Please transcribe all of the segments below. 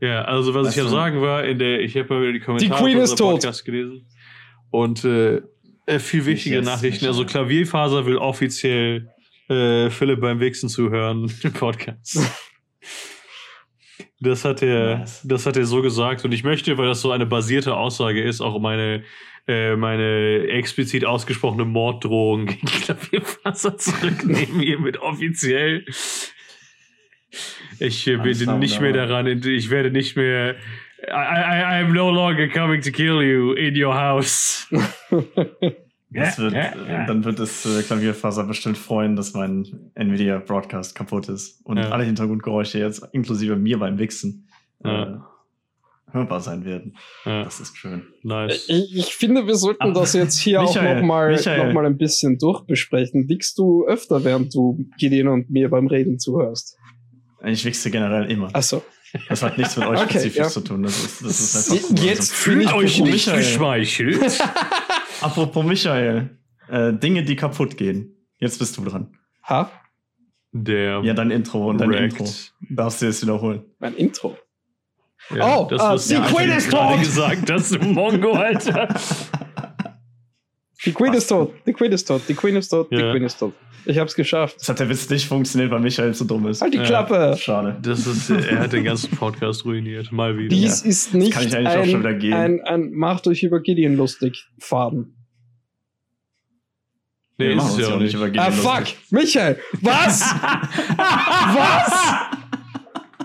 Ja, also was Weißt ich du- sagen war, in der, ich habe mal wieder die Kommentare Queen von ist tot. Podcast gelesen. Und äh, äh, viel wichtige Nachrichten. Also. Klavierfaser will offiziell äh, Philipp beim Wichsen zuhören im Podcast. Das hat er, Nice. das hat er so gesagt. Und ich möchte, weil das so eine basierte Aussage ist, auch meine, äh, meine explizit ausgesprochene Morddrohung gegen Klavierfaser zurücknehmen, hiermit offiziell. Ich äh, bin klar, nicht mehr daran, ich werde nicht mehr. I, I, I am no longer coming to kill you in your house. Das wird, äh, dann wird es äh, Klavierfaser bestimmt freuen, dass mein Nvidia Broadcast kaputt ist und Ja. alle Hintergrundgeräusche jetzt, inklusive mir beim Wichsen, Ja. äh, hörbar sein werden. Ja, Das ist schön. nice. Ich, ich finde, wir sollten Ah, das jetzt hier Michael, auch nochmal noch mal ein bisschen durchbesprechen. Wickst du öfter, während du Gideon und mir beim Reden zuhörst? Ich wichse generell immer. Achso. Das hat nichts mit euch Okay, spezifisch ja. zu tun. Das ist, das ist einfach so. Jetzt Also, bin ich beruhigt. Michael. geschmeichelt. Apropos Michael. Äh, Dinge, die kaputt gehen. Jetzt bist du dran. Ha? Der Ja, dein Intro und dein Wrecked. Intro. Darfst du jetzt wiederholen? Mein Intro. Ja, Oh, das was die du Queen ist gerade tot. gesagt hast, du Mongo, Alter. Die Queen ist tot. Die Queen ist tot. Die Queen ist tot. Die Ja. Queen ist tot. Ich hab's geschafft. Das hat der Witz nicht funktioniert, weil Michael zu dumm ist. Halt die Ja. Klappe. Schade. Das ist, er hat den ganzen Podcast ruiniert. Mal wieder. Dies ist nicht kann ich eigentlich auch schon wieder ein, gehen. ein, ein Macht euch über Gideon lustig Faden. nee, Wir ist ja auch nicht. über Ah, Gideon fuck! lustig. Michael! Was? Was?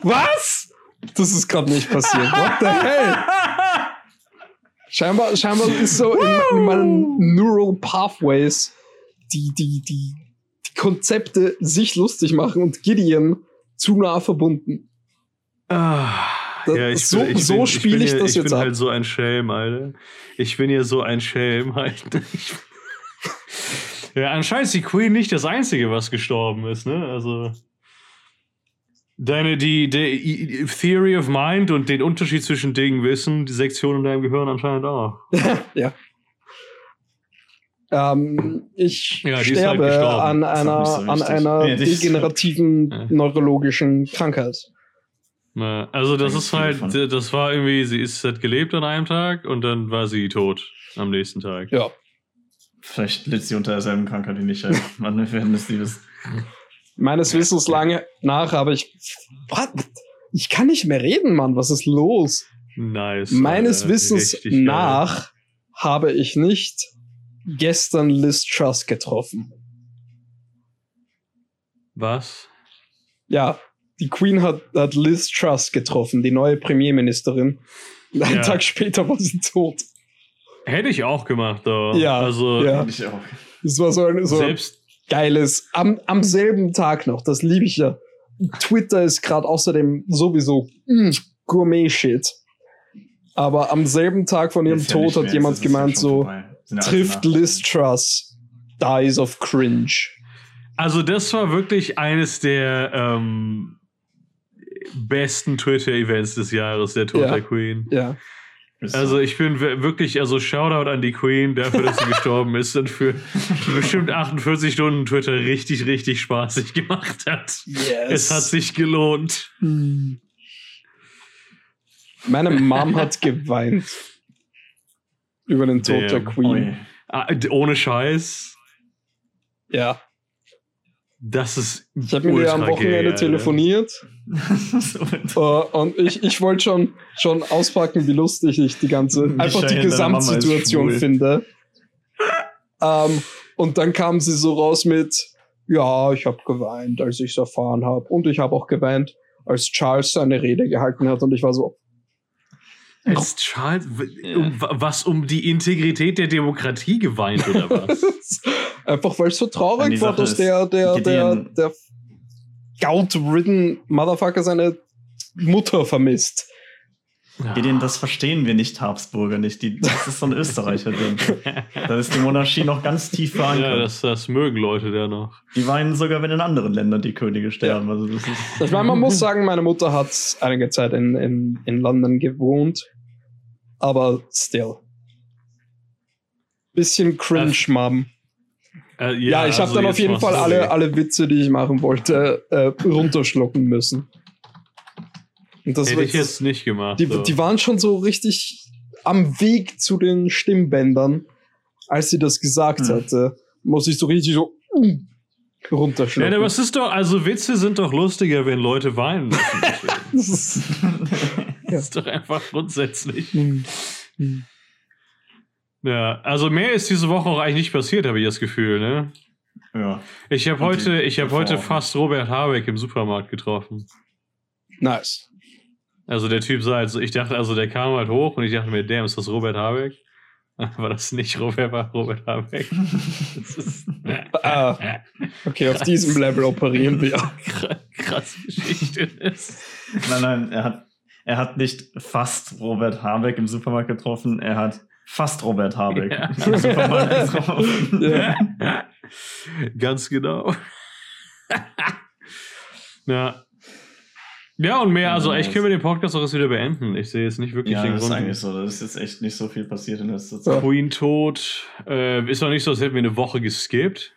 Was? Das ist gerade nicht passiert. What the hell? Scheinbar, scheinbar ist so in, in meinen Neural Pathways die, die, die, die Konzepte sich lustig machen und Gideon zu nah verbunden. Ah, Das- ja, ich so- bin, ich so bin, spiel bin ich ja, das ich jetzt bin ab. halt so ein Schelm, Alter. Ich bin ja so ein Alter. Ich, ja, anscheinend ist die Queen nicht das Einzige, was gestorben ist, ne? Also. Deine, die, die Theory of Mind und den Unterschied zwischen Dingen wissen, die Sektion in deinem Gehirn anscheinend auch. ja. Ähm, ich Ja, die ist sterbe halt an einer, nicht so an einer Ja, degenerativen Ja. neurologischen Krankheit. Also, das Da ist halt, das war irgendwie, sie ist hat gelebt an einem Tag und dann war sie tot am nächsten Tag. Ja. Vielleicht litt sie unter derselben Krankheit wie Michael. Man, wir werden es nie wissen. Meines Wissens lange nach, aber ich. What? Ich kann nicht mehr reden, Mann. Was ist los? Nice. Meines Alter, Wissens richtig nach habe ich nicht gestern Liz Truss getroffen. Was? Ja, die Queen hat, hat Liz Truss getroffen, die neue Premierministerin. Und einen Ja. Tag später war sie tot. Hätte ich auch gemacht, aber. Ja, Also, ja. Ich auch. Das war so ein so selbst. Geiles. Am, am selben Tag noch, das liebe ich ja. Twitter ist gerade außerdem sowieso mm, Gourmet-Shit. Aber am selben Tag von ihrem ja Tod hat jemand gemeint, so trifft Liz. Truss, dies of cringe. Also, das war wirklich eines der ähm, besten Twitter-Events des Jahres, der Tod Ja. der Queen. Ja. Also so. ich bin wir- wirklich, also Shoutout an die Queen dafür, dass sie gestorben ist und für bestimmt 48 Stunden Twitter richtig, richtig spaßig gemacht hat. Yes. Es hat sich gelohnt. Hm. Meine Mom hat geweint. Über den Tod der. Queen. Ui. Ah, ohne Scheiß. Ja. Das ist. Ich habe mit ihr am Wochenende Alter. telefoniert. Äh, und ich, ich wollte schon, schon auspacken, wie lustig ich die ganze, Michael, einfach die Gesamtsituation finde. Ähm, und dann kam sie so raus mit, ja, ich habe geweint, als ich es erfahren habe. Und ich habe auch geweint, als Charles seine Rede gehalten hat. Und ich war so, Ist Charles, Ja. um, wa- was um die Integrität der Demokratie geweint oder was? einfach weil es so Ja, traurig war, dass der, der, der, der gout-ridden Motherfucker seine Mutter vermisst. Gideon, das verstehen wir nicht, Habsburger nicht. Die, das ist so ein Österreicher-Ding. Da ist die Monarchie noch ganz tief ja, verankert. das, das mögen Leute da noch. die weinen sogar, wenn in anderen Ländern die Könige sterben. Also das ist, Ich meine, man muss sagen, meine Mutter hat einige Zeit in, in, in London gewohnt. Aber still. Bisschen cringe, Mom. Äh, Ja, ich habe also dann auf jeden Fall alle, alle Witze, die ich machen wollte, äh, runterschlucken müssen. Und das Hätte ich jetzt nicht gemacht. die, so. die waren schon so richtig am Weg zu den Stimmbändern, als sie das gesagt Hm. hatte. Muss ich so richtig so mm, ja, runterschlucken. aber es ist doch, also Witze sind doch lustiger, wenn Leute weinen müssen. Das ist- Das ist doch einfach grundsätzlich. Mm, mm. Ja, also mehr ist diese Woche auch eigentlich nicht passiert, habe ich das Gefühl, ne? ja. Ich habe heute, ich habe heute fast Robert Habeck im Supermarkt getroffen. nice. Also der Typ sah also, ich dachte, also der kam halt hoch und ich dachte mir, damn, ist das Robert Habeck? War das nicht Robert, war Robert Habeck? Ist Ah, okay, auf diesem Level operieren wir. Kr- krasse Geschichte. ist. Nein, nein, er hat, er hat nicht fast Robert Habeck im Supermarkt getroffen, er hat fast Robert Habeck Ja. getroffen. Ja. Ganz genau. ja. Ja, und mehr, also ich können wir den Podcast auch jetzt wieder beenden. Ich sehe jetzt nicht wirklich Ja, den das ist Grund. eigentlich so. Das ist jetzt echt nicht so viel passiert in letzter Zeit. Queen tot. Äh, ist doch nicht so, als hätten wir eine Woche geskippt.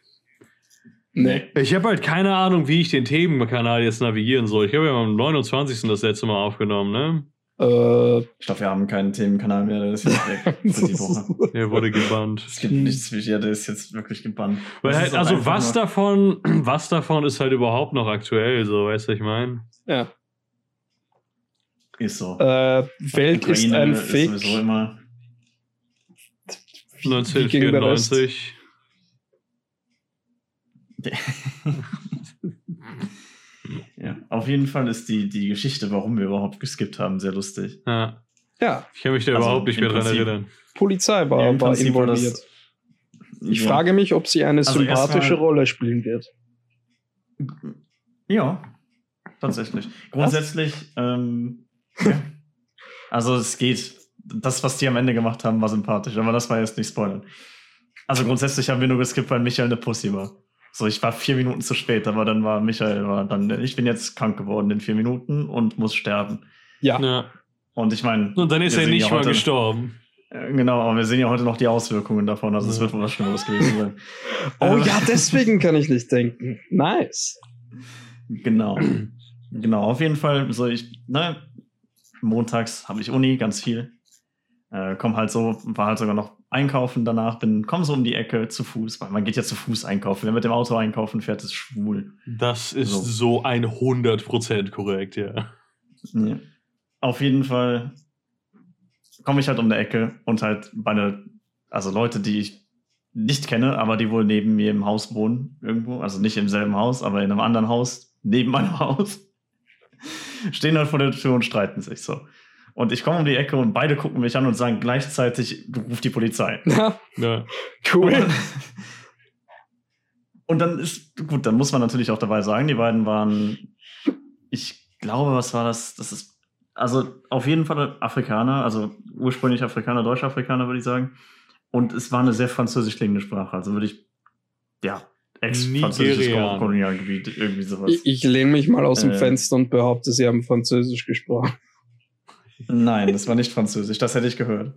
Nee. Ich habe halt keine Ahnung, wie ich den Themenkanal jetzt navigieren soll. Ich habe ja am 29. das letzte Mal aufgenommen, ne? Äh, Ich glaube, wir haben keinen Themenkanal mehr, der ist jetzt weg für die Woche. Der wurde gebannt. Es gibt nichts ja, der ist jetzt wirklich gebannt. Weil halt, also was nur- davon, was davon ist halt überhaupt noch aktuell, so, weißt du, was ich meine? ja. Ist so. Äh, Welt ist Ukraine ein ist Fake. sowieso immer. Der Rest? 1994. ja. Auf jeden Fall ist die, die Geschichte, warum wir überhaupt geskippt haben, sehr lustig. Ja, Ja, ich kann mich da Also, überhaupt nicht mehr dran erinnern. Polizei war, Ja, war war das- involviert. Ich ja. frage mich, ob sie eine Also sympathische Rolle spielen wird. Ja, tatsächlich. Grundsätzlich, ähm, ja. also es geht. Das, was die am Ende gemacht haben, war sympathisch, aber das war jetzt nicht spoilern. Also grundsätzlich haben wir nur geskippt, weil Michael eine Pussy war. So, ich war vier Minuten zu spät, aber dann war Michael war dann, ich bin jetzt krank geworden in vier Minuten und muss sterben. Ja. Ja. Und ich meine, Und dann ist er nicht ja mal heute- gestorben. äh, genau, aber wir sehen ja heute noch die Auswirkungen davon, also es Ja. wird wohl was Schlimmeres gewesen sein. Oh ja, deswegen kann ich nicht denken. Nice. Genau. genau, auf jeden Fall, so ich, ne, montags habe ich Uni, ganz viel. Äh, komm halt so, war halt sogar noch einkaufen danach, bin, komm so um die Ecke zu Fuß, weil man geht ja zu Fuß einkaufen. Wer mit dem Auto einkaufen fährt, ist schwul. Das ist So. so, ein 100% korrekt, ja. Ja. Auf jeden Fall komme ich halt um die Ecke und halt meine, also Leute, die ich nicht kenne, aber die wohl neben mir im Haus wohnen, irgendwo, also nicht im selben Haus, aber in einem anderen Haus, neben meinem Haus, stehen halt vor der Tür und streiten sich so. Und ich komme um die Ecke und beide gucken mich an und sagen gleichzeitig, du ruf die Polizei. Ja, ja. cool. Und dann ist, gut, dann muss man natürlich auch dabei sagen, die beiden waren, ich glaube, was war das? Das ist, also auf jeden Fall Afrikaner, also ursprünglich Afrikaner, Deutsch-Afrikaner, würde ich sagen. Und es war eine sehr französisch klingende Sprache, also würde ich, ja, ex-französisches. Kolonialgebiet, irgendwie sowas. Ich, ich lehne mich mal aus dem Äh. Fenster und behaupte, sie haben Französisch gesprochen. Nein, das war nicht französisch, das hätte ich gehört.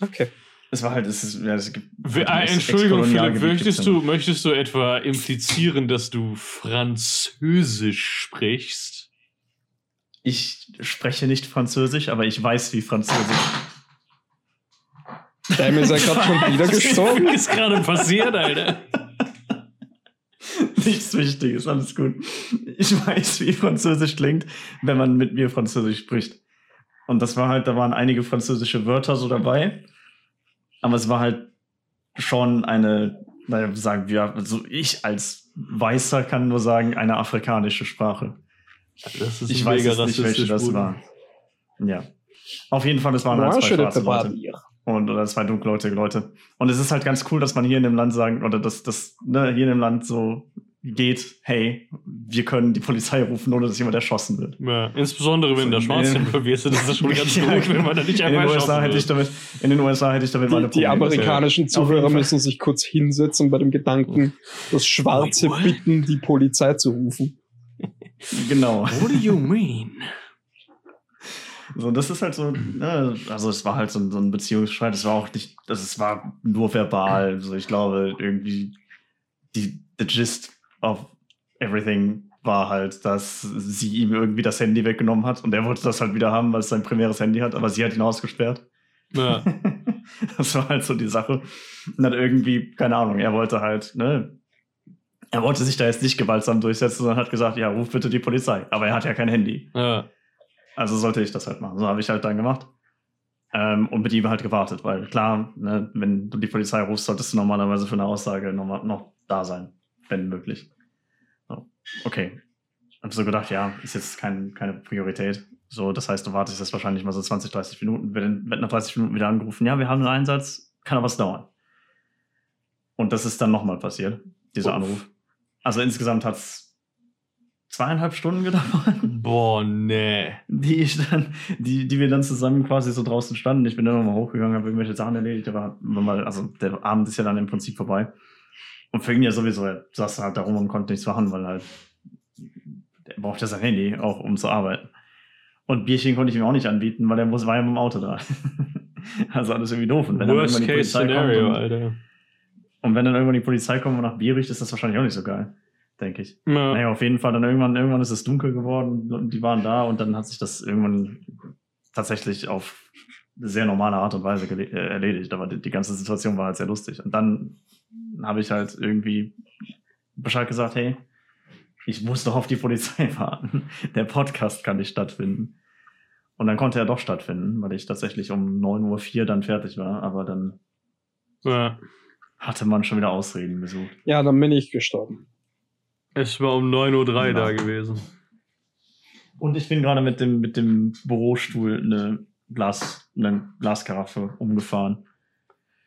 Okay. Es war halt, es ist, ja, es gibt. Äh, Entschuldigung, Philipp, möchtest du, möchtest du etwa implizieren, dass du Französisch sprichst? Ich spreche nicht Französisch, aber ich weiß, wie Französisch. Damn, ist er gerade schon wieder gestorben? Was ist gerade passiert, Alter? Nichts Wichtiges, alles gut. Ich weiß, wie Französisch klingt, wenn man mit mir Französisch spricht. Und das war halt, da waren einige französische Wörter so dabei. Aber es war halt schon eine, naja, sagen wir, also ich als Weißer kann nur sagen, eine afrikanische Sprache. Das ist Ich weiß jetzt nicht, welche das war. Ja. Auf jeden Fall, es waren halt zwei schwarze Leute. Und, oder zwei dunkelhäutige Leute. Und es ist halt ganz cool, dass man hier in dem Land sagen, oder dass das ne, hier in dem Land so geht, hey, wir können die Polizei rufen, ohne dass jemand erschossen wird. Ja, insbesondere wenn da So, Schwarze in- involviert sind, ist das schon ganz Ja, gut, wenn man da nicht in den, einfach USA hätte ich erschossen wird. damit, in den USA hätte ich damit meine Die, die Probleme. amerikanischen Zuhörer müssen sich kurz hinsetzen bei dem Gedanken, dass Schwarze Wait, bitten, die Polizei zu rufen. Genau. What do you mean? So, das ist halt so, ne, also es war halt so, ein- so ein Beziehungsstreit, es war auch nicht, das es war nur verbal. Also ich glaube, irgendwie die the gist of everything war halt, dass sie ihm irgendwie das Handy weggenommen hat und er wollte das halt wieder haben, weil es sein primäres Handy hat, aber sie hat ihn ausgesperrt. Ja. das war halt so die Sache. Und dann irgendwie, keine Ahnung, er wollte halt, ne, er wollte sich da jetzt nicht gewaltsam durchsetzen, sondern hat gesagt, ja, ruf bitte die Polizei. Aber er hat ja kein Handy. ja. Also sollte ich das halt machen. So habe ich halt dann gemacht. Ähm, und mit ihm halt gewartet, weil klar, ne, wenn du die Polizei rufst, solltest du normalerweise für eine Aussage noch, noch da sein, wenn möglich. So. Okay. Hab so gedacht, ja, ist jetzt kein, keine Priorität. So, das heißt, du wartest jetzt wahrscheinlich mal so 20, 30 Minuten, wird, wird nach 30 Minuten wieder angerufen, ja, wir haben einen Einsatz, kann aber was dauern. Und das ist dann nochmal passiert, dieser Uff. Anruf. Also insgesamt hat es zweieinhalb Stunden gedauert Boah, nee. die ich dann, die, die wir dann zusammen quasi so draußen standen. Ich bin dann nochmal hochgegangen, habe irgendwelche Sachen erledigt, aber mal, also der Abend ist ja dann im Prinzip vorbei. Und für ihn ja sowieso, er saß halt da rum und konnte nichts machen, weil halt, der brauchte sein Handy auch, um zu arbeiten. Und Bierchen konnte ich ihm auch nicht anbieten, weil er muss, war ja mit dem Auto da. also alles irgendwie doof. Und wenn dann Worst irgendwann die case Polizei scenario, kommt und, Alter. und wenn dann irgendwann die Polizei kommt und nach Bier riecht, ist das wahrscheinlich auch nicht so geil, denke ich. Ja. Naja, auf jeden Fall, dann irgendwann, irgendwann ist es dunkel geworden und die waren da und dann hat sich das irgendwann tatsächlich auf eine sehr normale Art und Weise äh, erledigt. Aber die, die ganze Situation war halt sehr lustig. Und dann habe ich halt irgendwie Bescheid gesagt, hey, ich muss doch auf die Polizei warten. Der Podcast kann nicht stattfinden. Und dann konnte er doch stattfinden, weil ich tatsächlich um 9.04 Uhr dann fertig war. Aber dann Ja. hatte man schon wieder Ausreden gesucht. Ja, dann bin ich gestorben. Es war um 9.03 Uhr Ja. da gewesen. Und ich bin gerade mit dem, mit dem Bürostuhl eine, Glas, eine Glaskaraffe umgefahren.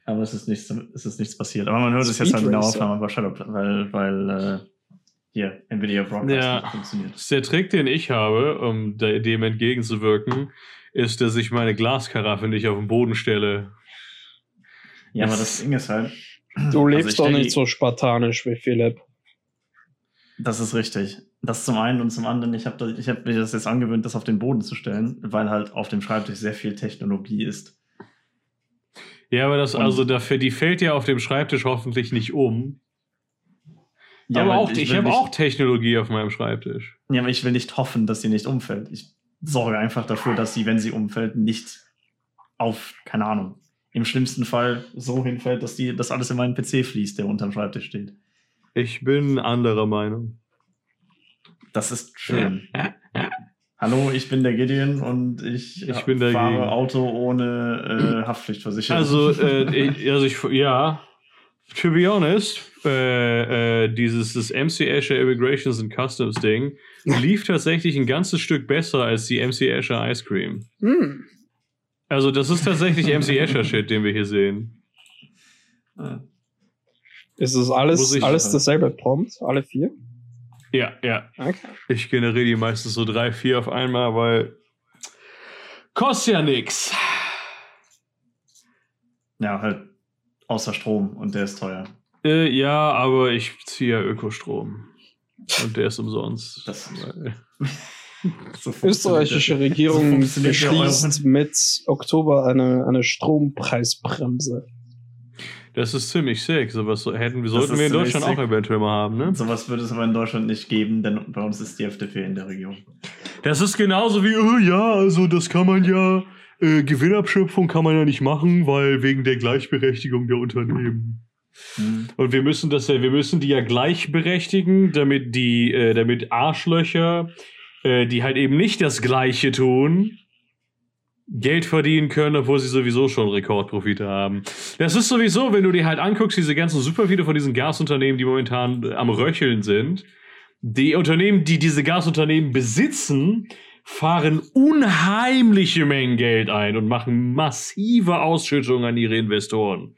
Aber es ist nichts, es ist nichts passiert. Aber man hört es jetzt halt in der Speed. Aufnahme bei Shadow, weil, weil äh, hier Nvidia Broadcast Ja. nicht funktioniert. Der Trick, den ich habe, um de- dem entgegenzuwirken, ist, dass ich meine Glaskaraffe nicht auf den Boden stelle. Ja, aber das Ding ist halt. Du also lebst ich doch nicht so spartanisch wie Philipp. Das ist richtig. Das zum einen und zum anderen, ich habe ich hab mir das jetzt angewöhnt, das auf den Boden zu stellen, weil halt auf dem Schreibtisch sehr viel Technologie ist. Ja, aber das, Und- also dafür, die fällt ja auf dem Schreibtisch hoffentlich nicht um. Ja, aber auch, ich, will habe auch Technologie auf meinem Schreibtisch. Ja, aber ich will nicht hoffen, dass sie nicht umfällt. Ich sorge einfach dafür, dass sie, wenn sie umfällt, nicht auf, keine Ahnung, im schlimmsten Fall so hinfällt, dass die, dass alles in meinen PC fließt, der unterm Schreibtisch steht. Ich bin anderer Meinung. Das ist schön. Hallo, ich bin der Gideon und ich, Ich bin fahre dagegen. Auto ohne äh, Haftpflichtversicherung. Also, äh, ich, also ich, ja, to be honest, äh, äh, dieses das MC Azure Immigrations and Customs Ding lief tatsächlich ein ganzes Stück besser als die MC Azure Ice Cream. Hm. Also, das ist tatsächlich MC Azure Shit, den wir hier sehen. Äh, Ist es alles, Muss ich- alles dasselbe Prompt? Alle vier? Ja, ja. Okay. Ich generiere die meistens so drei, vier auf einmal, weil kostet ja nix. ja, halt außer Strom und der ist teuer. Äh, ja, aber ich ziehe ja Ökostrom. Und der ist umsonst. Das- So Österreichische. Regierung So beschließt mit Oktober eine, eine Strompreisbremse. Das ist ziemlich sick. Sowas so- hätten, Das sollten wir in Deutschland sick. auch eventuell mal haben, ne? Sowas würde es aber in Deutschland nicht geben, denn bei uns ist die FDP in der Regierung. Das ist genauso wie, oh ja, also das kann man ja, äh, Gewinnabschöpfung kann man ja nicht machen, weil wegen der Gleichberechtigung der Unternehmen. Hm. Und wir müssen das ja, wir müssen die ja gleichberechtigen, damit die, äh, damit Arschlöcher, äh, die halt eben nicht das Gleiche tun, Geld verdienen können, obwohl sie sowieso schon Rekordprofite haben. Das ist sowieso, wenn du dir halt anguckst, diese ganzen super viele von diesen Gasunternehmen, die momentan äh, am Röcheln sind, die Unternehmen, die diese Gasunternehmen besitzen, fahren unheimliche Mengen Geld ein und machen massive Ausschüttungen an ihre Investoren.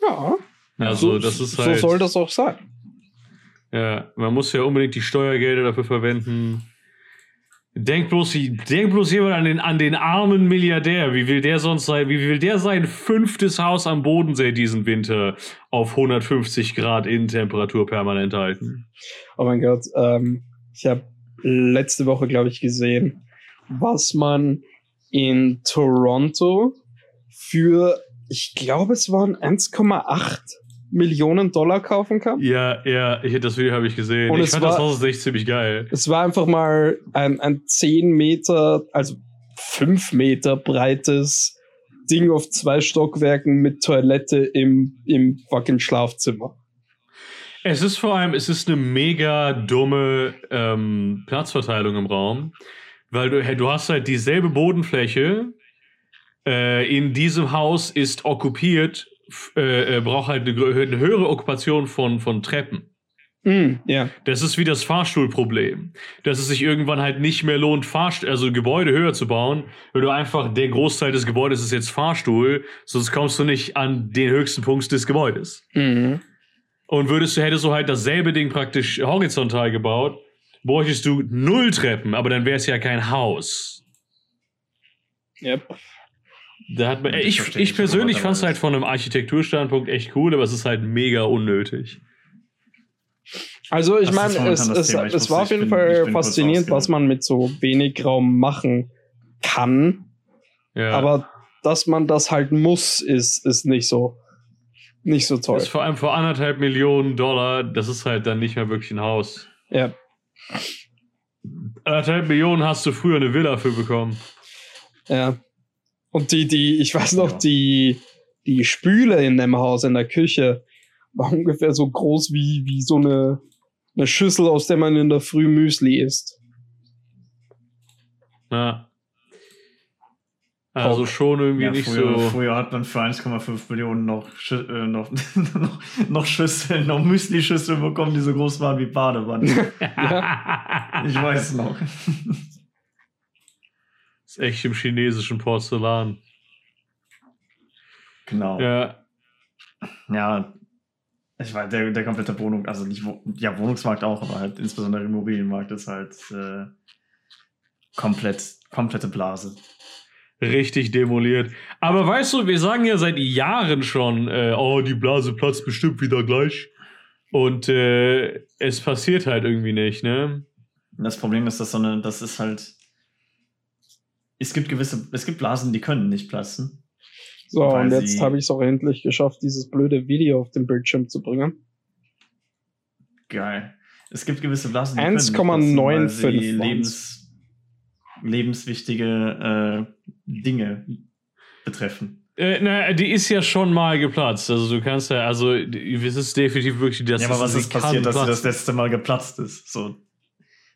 Ja, Also, so, das ist so halt. soll das auch sein. Ja, man muss ja unbedingt die Steuergelder dafür verwenden. Denk bloß, denk bloß jemand an den, an den armen Milliardär. Wie will der sonst sein? Wie will der sein fünftes Haus am Bodensee diesen Winter auf 150 Grad Innentemperatur permanent halten? Oh mein Gott, ähm, ich habe letzte Woche, glaube ich, gesehen, was man in Toronto für, ich glaube, es waren 1,8 Millionen Dollar kaufen kann. Ja, ja, ich, das Video habe ich gesehen. Und ich fand das war- Haus echt ziemlich geil. Es war einfach mal ein, ein 10 Meter, also 5 Meter breites Ding auf zwei Stockwerken mit Toilette im, im fucking Schlafzimmer. Es ist vor allem, es ist eine mega dumme ähm, Platzverteilung im Raum, weil du, du hast halt dieselbe Bodenfläche. Äh, in diesem Haus ist okkupiert, äh, äh, braucht halt eine, eine höhere Okkupation von, von Treppen. Mm, ja. Das ist wie das Fahrstuhlproblem. Dass es sich irgendwann halt nicht mehr lohnt, Fahrst also Gebäude höher zu bauen, weil du einfach, der Großteil des Gebäudes ist jetzt Fahrstuhl, sonst kommst du nicht an den höchsten Punkt des Gebäudes. Mhm. Und würdest du, hättest du halt dasselbe Ding praktisch horizontal gebaut, bräuchtest du null Treppen, aber dann wäre es ja kein Haus. Yep. Da hat man, Ich ich, persönlich fand es halt von einem Architekturstandpunkt echt cool, aber es ist halt mega unnötig. Also ich meine, es, es. Ich es war auf jeden bin- Fall faszinierend, was man mit so wenig Raum machen kann. Ja. Aber dass man das halt muss, ist, ist nicht so nicht so toll. das ist vor allem vor anderthalb Millionen Dollar, das ist halt dann nicht mehr wirklich ein Haus. Ja. Anderthalb Millionen hast du früher eine Villa für bekommen. Ja. Und die, die, ich weiß noch, Ja. die, die Spüle in dem Haus, in der Küche, war ungefähr so groß wie, wie so eine, eine Schüssel, aus der man in der Früh Müsli isst. Ja. Also schon irgendwie Ja, nicht früher, so. früher hat man für 1,5 Millionen noch, Schü äh, noch, noch, noch Schüsseln, noch Müsli-Schüsseln bekommen, die so groß waren wie Badewannen. ich weiß noch. Echt im chinesischen Porzellan. genau. Ja, Ja, ich weiß, der, der komplette Wohnung, also nicht, ja, Wohnungsmarkt auch, aber halt insbesondere Immobilienmarkt ist halt äh, komplett, komplette Blase. richtig demoliert. Aber weißt du, wir sagen ja seit Jahren schon, äh, oh, die Blase platzt bestimmt wieder gleich. Und äh, es passiert halt irgendwie nicht, ne? Das Problem ist, dass so eine, das ist halt. Es gibt gewisse, es gibt Blasen, die können nicht platzen. So, und jetzt habe ich es auch endlich geschafft, dieses blöde Video auf den Bildschirm zu bringen. Geil. Es gibt gewisse Blasen, die können nicht 1,95 platzen, weil sie waren's. lebens, lebenswichtige äh, Dinge betreffen. Äh, na, die ist ja schon mal geplatzt. Also du kannst ja, also es ist definitiv wirklich das. ja, aber was ist passiert, dass sie das letzte Mal geplatzt ist? So. Du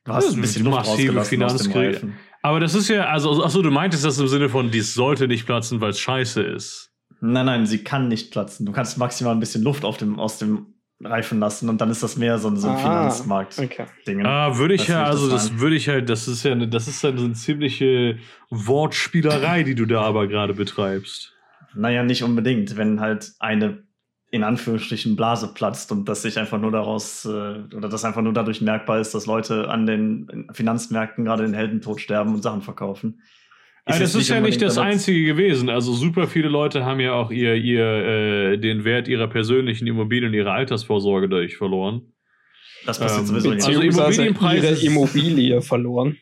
Das hast ist ein bisschen massive rausgelassen aus dem Finanzkrise. Aber das ist ja, also, achso, du meintest das im Sinne von, dies sollte nicht platzen, weil es scheiße ist. Nein, nein, sie kann nicht platzen. Du kannst maximal ein bisschen Luft auf dem, aus dem Reifen lassen und dann ist das mehr so ein, so ein Ah, Finanzmarkt-Ding. Okay. Ah, würde ich Weißt du, ja, also das das würde ich halt, das ist ja, eine, das ist ja eine ziemliche Wortspielerei, die du da aber gerade betreibst. Naja, nicht unbedingt, wenn halt eine in Anführungsstrichen Blase platzt und das sich einfach nur daraus äh, oder das einfach nur dadurch merkbar ist, dass Leute an den Finanzmärkten gerade den Heldentod sterben und Sachen verkaufen. Also das ist ja nicht das Einzige gewesen. Also super viele Leute haben ja auch ihr, ihr, äh, den Wert ihrer persönlichen Immobilien, ihre Altersvorsorge dadurch verloren. Das passiert ähm, sowieso nicht. Also Immobilienpreise ihre ist- Immobilie verloren.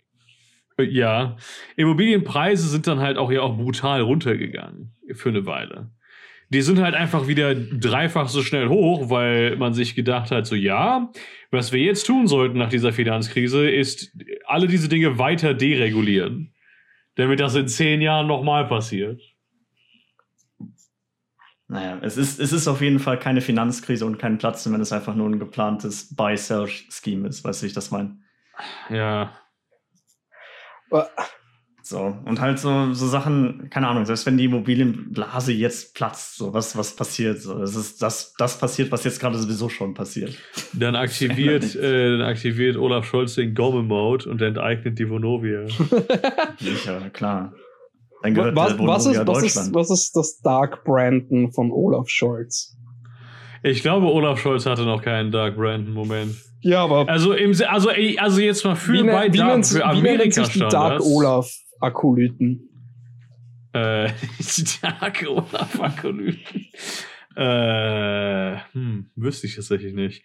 Äh, Ja, Immobilienpreise sind dann halt auch ja auch brutal runtergegangen für eine Weile. Die sind halt einfach wieder dreifach so schnell hoch, weil man sich gedacht hat, so ja, was wir jetzt tun sollten nach dieser Finanzkrise, ist alle diese Dinge weiter deregulieren, damit das in zehn Jahren nochmal passiert. Naja, es ist, es ist auf jeden Fall keine Finanzkrise und kein Platzen, wenn es einfach nur ein geplantes Buy-Sell-Scheme ist. Weißt du, wie ich das meine? Ja, So, und halt so, so Sachen, keine Ahnung, selbst wenn die Immobilienblase jetzt platzt, so was, was passiert, so, das ist das, das passiert, was jetzt gerade sowieso schon passiert. dann aktiviert, äh, dann aktiviert Olaf Scholz den Gomme-Mode und enteignet die Vonovia. Sicher, klar. Dann gehört Was, der was, ist, was, ist, was ist das Dark Brandon von Olaf Scholz? Ich glaube, Olaf Scholz hatte noch keinen Dark Brandon-Moment. Ja, aber Also, im, also, also jetzt mal für wie, bei wie, Dark, nennt, für wie nennen Amerika sich die Dark Olaf Akolyten? Äh, die Dark Olaf Akolyten. äh, hm, wüsste ich tatsächlich nicht.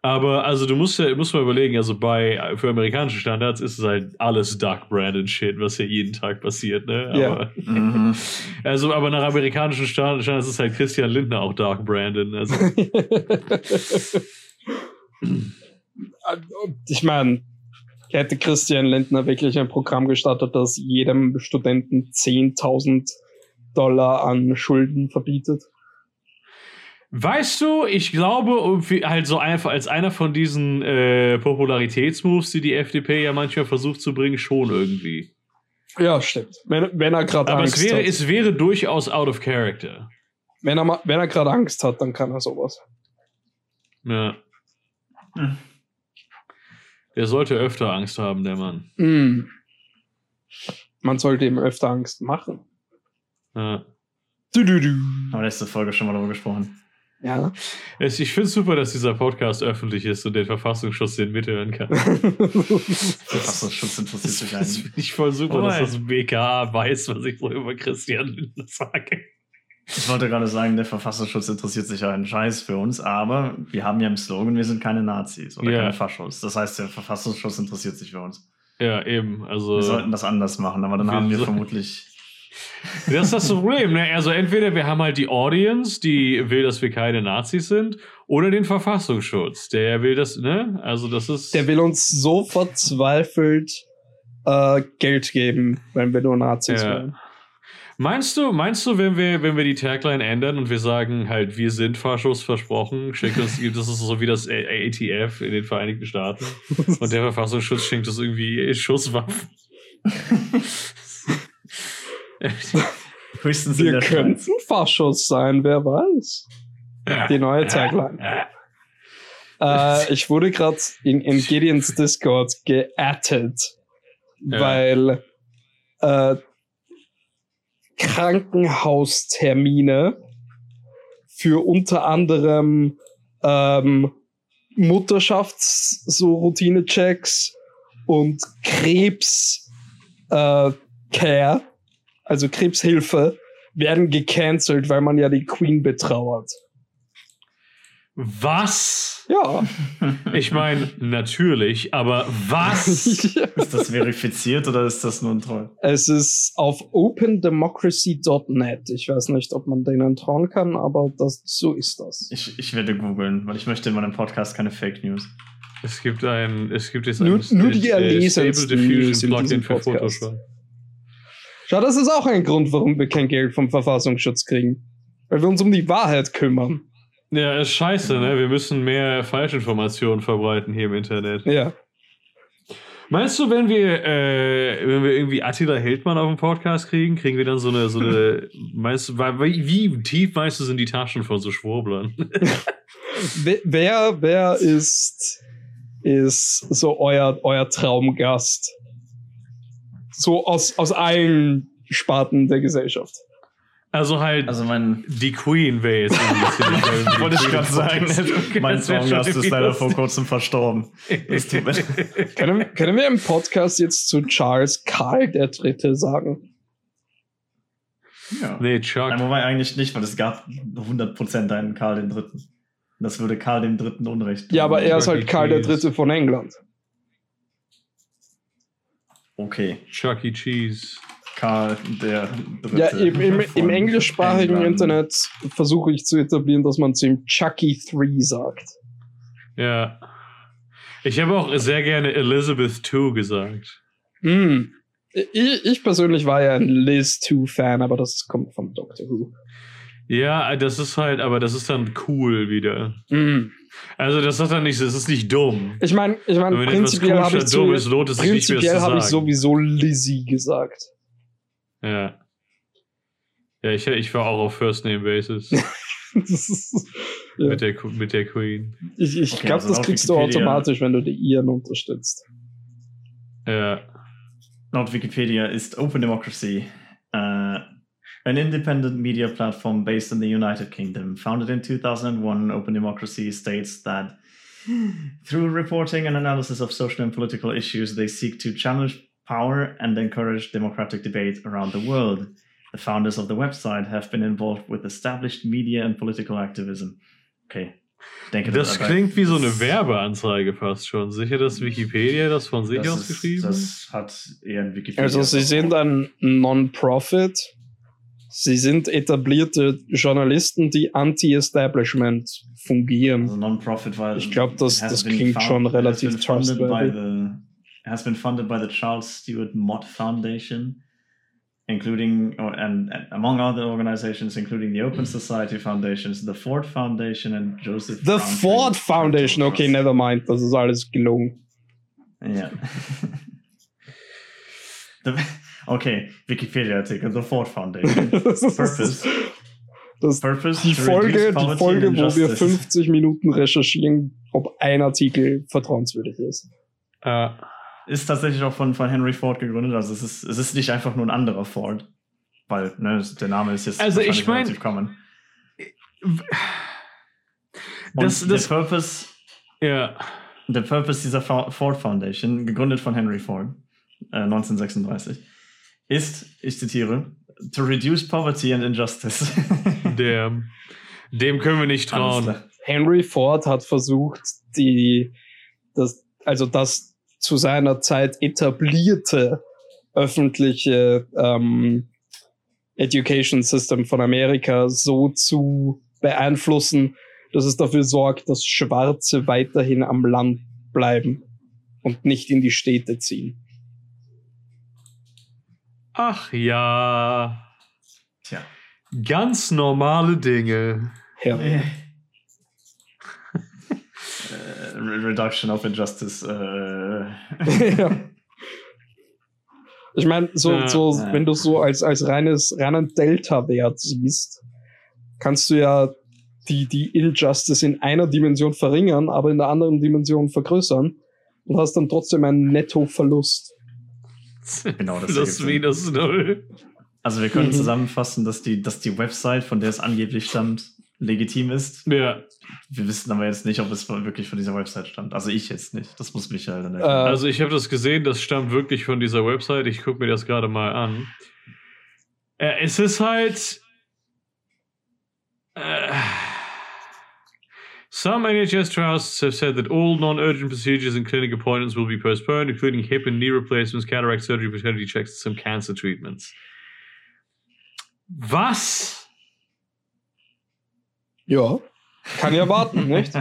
Aber also du musst ja musst mal überlegen, also bei für amerikanische Standards ist es halt alles Dark Branded Shit, was ja jeden Tag passiert, ne? Ja. Aber, Mhm. also aber nach amerikanischen Stand- Standards ist halt Christian Lindner auch Dark Branded. Also ich meine, hätte Christian Lindner wirklich ein Programm gestartet, das jedem Studenten 10.000 Dollar an Schulden verbietet? Weißt du, ich glaube, irgendwie halt so einfach als einer von diesen äh, Popularitätsmoves, die die FDP ja manchmal versucht zu bringen, schon irgendwie. Ja, stimmt. Wenn, wenn er gerade Aber Angst es wäre, hat. es wäre durchaus out of character. wenn er, wenn er gerade Angst hat, dann kann er sowas. Ja. Hm. Der sollte öfter Angst haben, der Mann. Mm. Man sollte ihm öfter Angst machen. Ja. Du, du, du. Haben wir letzte Folge schon mal darüber gesprochen. Ja. Es, ich finde es super, dass dieser Podcast öffentlich ist und der Verfassungsschutz den mithören kann. Verfassungsschutz interessiert sich Das einen. finde ich voll super, Oh dass das BKA weiß, was ich so über Christian Lindner sage. Ich wollte gerade sagen, der Verfassungsschutz interessiert sich ja einen Scheiß für uns, aber wir haben ja im Slogan, wir sind keine Nazis oder Ja. keine Faschos. Das heißt, der Verfassungsschutz interessiert sich für uns. Ja, eben. Also. Wir sollten das anders machen, aber dann wir haben wir so- vermutlich. Das ist das Problem, ne? Also entweder wir haben halt die Audience, die will, dass wir keine Nazis sind, oder den Verfassungsschutz, der will das, ne? Also das ist. Der will uns so verzweifelt äh, Geld geben, wenn wir nur Nazis Ja. wären. Meinst du, meinst du, wenn wir, wenn wir die Tagline ändern und wir sagen halt, wir sind Faschos versprochen, schickt uns, das ist so wie das ATF in den Vereinigten Staaten und der Verfassungsschutz schenkt uns irgendwie Schusswaffen. Höchstens Wir könnten. Faschos sein, wer weiß. Die neue Tagline. Äh, ich wurde gerade in, in Gideons Discord geattet, Ja. weil äh, Krankenhaustermine für unter anderem ähm, Mutterschafts so Routine-Checks und Krebs äh, also Krebshilfe, werden gecancelt, weil man ja die Queen betrauert. Was? Ja. Ich meine, natürlich, aber was? Ist das verifiziert oder ist das nur ein Troll? es ist auf opendemocracy.net. Ich weiß nicht, ob man denen trauen kann, aber das, so ist das. Ich, ich werde googeln, weil ich möchte in meinem Podcast keine Fake News. Es gibt ein, es gibt jetzt Nur- ein nur die äh, Stable Diffusion Plugin für. Photoshop. Schau, das ist auch ein Grund, warum wir kein Geld vom Verfassungsschutz kriegen. Weil wir uns um die Wahrheit kümmern. Ja, ist scheiße, ne? Wir müssen mehr Falschinformationen verbreiten hier im Internet. Ja. Meinst du, wenn wir, äh, wenn wir irgendwie Attila Hildmann auf dem Podcast kriegen, kriegen wir dann so eine, so eine, meinst du, wie, tief meinst du sind die Taschen von so Schwurblern? Wer- Wer, wer ist, ist so euer, euer Traumgast? So aus, aus allen Sparten der Gesellschaft. Also halt, Also mein, die Queen wäre jetzt geil, wenn die wollte ich Queen gerade sagen, mein Traumgast ist leider vor kurzem verstorben. Das tut mir- Können, können wir im Podcast jetzt zu Charles Karl der Dritte sagen? Ja. Nee, Chuck. Nein, wobei eigentlich nicht, weil es gab 100% einen Karl den Dritten. Das würde Karl dem Dritten Unrecht. tun. Ja, aber er ist halt Karl der. Dritte von England. Okay, Chuck E. Cheese. Karl der Dritte. Ja, im, im, im englischsprachigen England. Internet versuche ich zu etablieren, dass man zu ihm Chucky 3 sagt. Ja. Ich habe auch sehr gerne Elizabeth II gesagt. Hm. Ich, ich persönlich war ja ein Liz 2-Fan, aber das kommt von Doctor Who. Ja, das ist halt, aber das ist dann cool wieder. Hm. Also das ist dann nicht, das ist nicht dumm. Ich meine, ich mein, Wenn etwas prinzipiell habe ich, zu, dumm ist, lohnt es sich nicht mehr prinzipiell zu hab ich sowieso Lizzie gesagt. Ja. Ja, ich, ich war auch auf First Name Basis Das ist- ja. mit, der, mit der Queen. Ich, ich Okay, glaube, also das kriegst du Wikipedia- automatisch, wenn du die Iren unterstützt. Ja. Laut Wikipedia ist Open Democracy uh, an independent media platform based in the United Kingdom. Founded in 2001, Open Democracy states that through reporting and analysis of social and political issues, they seek to challenge power and encourage democratic debate around the world. The founders of the website have been involved with established media and political activism. Okay, Ich denke, Das aber- klingt wie so eine das- Werbeanzeige fast schon. Sicher, dass mhm. Wikipedia das von sich das aus ist- geschrieben hat? Das hat eher ein Wikipedia. Also sie sind ein Non-Profit. Sie sind etablierte Journalisten, die anti-Establishment fungieren. Also Non-Profit, weil Ich glaub, das- it has das been klingt found- schon relativ been trustworthy. The it has been funded by the Charles Stewart Mott Foundation, including or, and, and among other organizations, including the Open Society Foundations, the Ford Foundation, and Joseph. The Roundtree Ford Foundation, Charitable okay, never mind, das ist alles gelogen. Ja. The- okay, Wikipedia-Artikel, The Ford Foundation. Purpose. Das, Purpose die to Folge, die Folge, wo wir 50 Minuten recherchieren, ob ein Artikel vertrauenswürdig ist. Äh, ist tatsächlich auch von, von Henry Ford gegründet. Also es ist, es ist nicht einfach nur ein anderer Ford. Weil, ne, der Name ist jetzt Also ich mein- relativ common. das, das, der Purpose, ja. der Purpose dieser Fo- Ford Foundation, gegründet von Henry Ford, äh, 1936, ist, ich zitiere, to reduce poverty and injustice. Der, dem können wir nicht trauen. Henry Ford hat versucht, die, das, also das zu seiner Zeit etablierte öffentliche ähm, Education System von Amerika so zu beeinflussen, dass es dafür sorgt, dass Schwarze weiterhin am Land bleiben und nicht in die Städte ziehen. Ach ja. Tja. Ganz normale Dinge. Ja. Re- Reduction of Injustice. Äh. ja. Ich meine, so, Ja, so, ja. wenn du so als, als reines, reinen Delta-Wert siehst, kannst du ja die, die Injustice in einer Dimension verringern, aber in der anderen Dimension vergrößern und hast dann trotzdem einen Nettoverlust. Genau, das das minus null. Also wir können Mhm. zusammenfassen, dass die, dass die Website, von der es angeblich stammt, legitim ist. Ja. Wir wissen aber jetzt nicht, ob es wirklich von dieser Website stammt. Also ich jetzt nicht. Das muss Michael dann Äh, erklären. Also ich habe das gesehen, das stammt wirklich von dieser Website. Ich gucke mir das gerade mal an. Äh, es ist halt. Äh, some NHS trusts have said that all non-urgent procedures and clinic appointments will be postponed, including hip and knee replacements, cataract surgery, fertility checks, and some cancer treatments. Was? Ja, kann ja warten, nicht?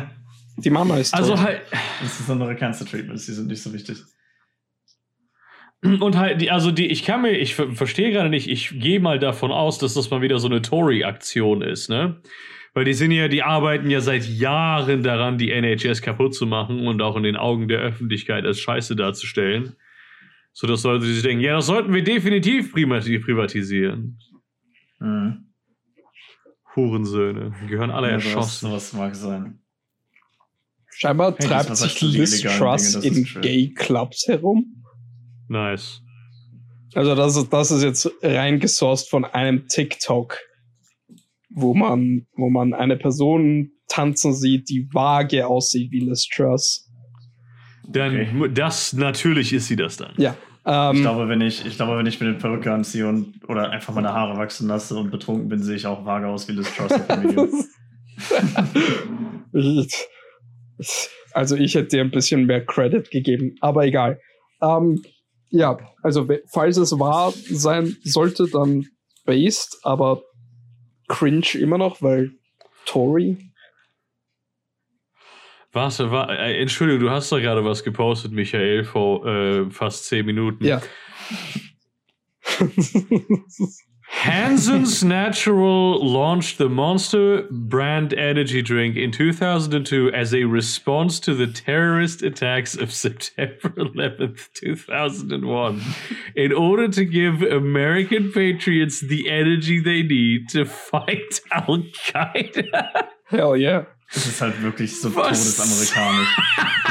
Die Mama ist Also tot. halt. Insbesondere Cancer Treatments, die sind nicht so wichtig. Und halt, die, also die, ich kann mir, ich ver verstehe gerade nicht, ich gehe mal davon aus, dass das mal wieder so eine Tory-Aktion ist, ne? Weil die sind ja, die arbeiten ja seit Jahren daran, die NHS kaputt zu machen und auch in den Augen der Öffentlichkeit als Scheiße darzustellen. So dass Leute sich denken, ja, das sollten wir definitiv privatisieren. Mhm. Hurensöhne. Die gehören alle Ja, erschossen. sowas mag sein. Scheinbar Hey, treibt sich Liz Truss in ist schön. Gay-Clubs herum. Nice. Also das ist, das ist jetzt rein gesourced von einem TikTok, wo man, wo man eine Person tanzen sieht, die vage aussieht wie Liz Truss. Dann, Okay. das, natürlich ist sie das dann. Ja. Ich Ähm, glaube, wenn ich, ich glaube, wenn ich mir eine Perücke anziehe und oder einfach meine Haare wachsen lasse und betrunken bin, sehe ich auch vage aus wie Liz Truss. Ich- also ich hätte dir ein bisschen mehr Credit gegeben, aber egal. Ähm, ja, also falls es wahr sein sollte, dann based, aber cringe immer noch, weil Tory. Äh, Entschuldigung, du hast doch gerade was gepostet, Michael, vor äh, øh, fast zehn Minuten. Ja. Hansen's Natural launched the Monster brand energy drink in 2002 as a response to the terrorist attacks of September 11th, 2001, in order to give American patriots the energy they need to fight Al Qaeda. Hell yeah. Das ist halt wirklich so Was? todesamerikanisch.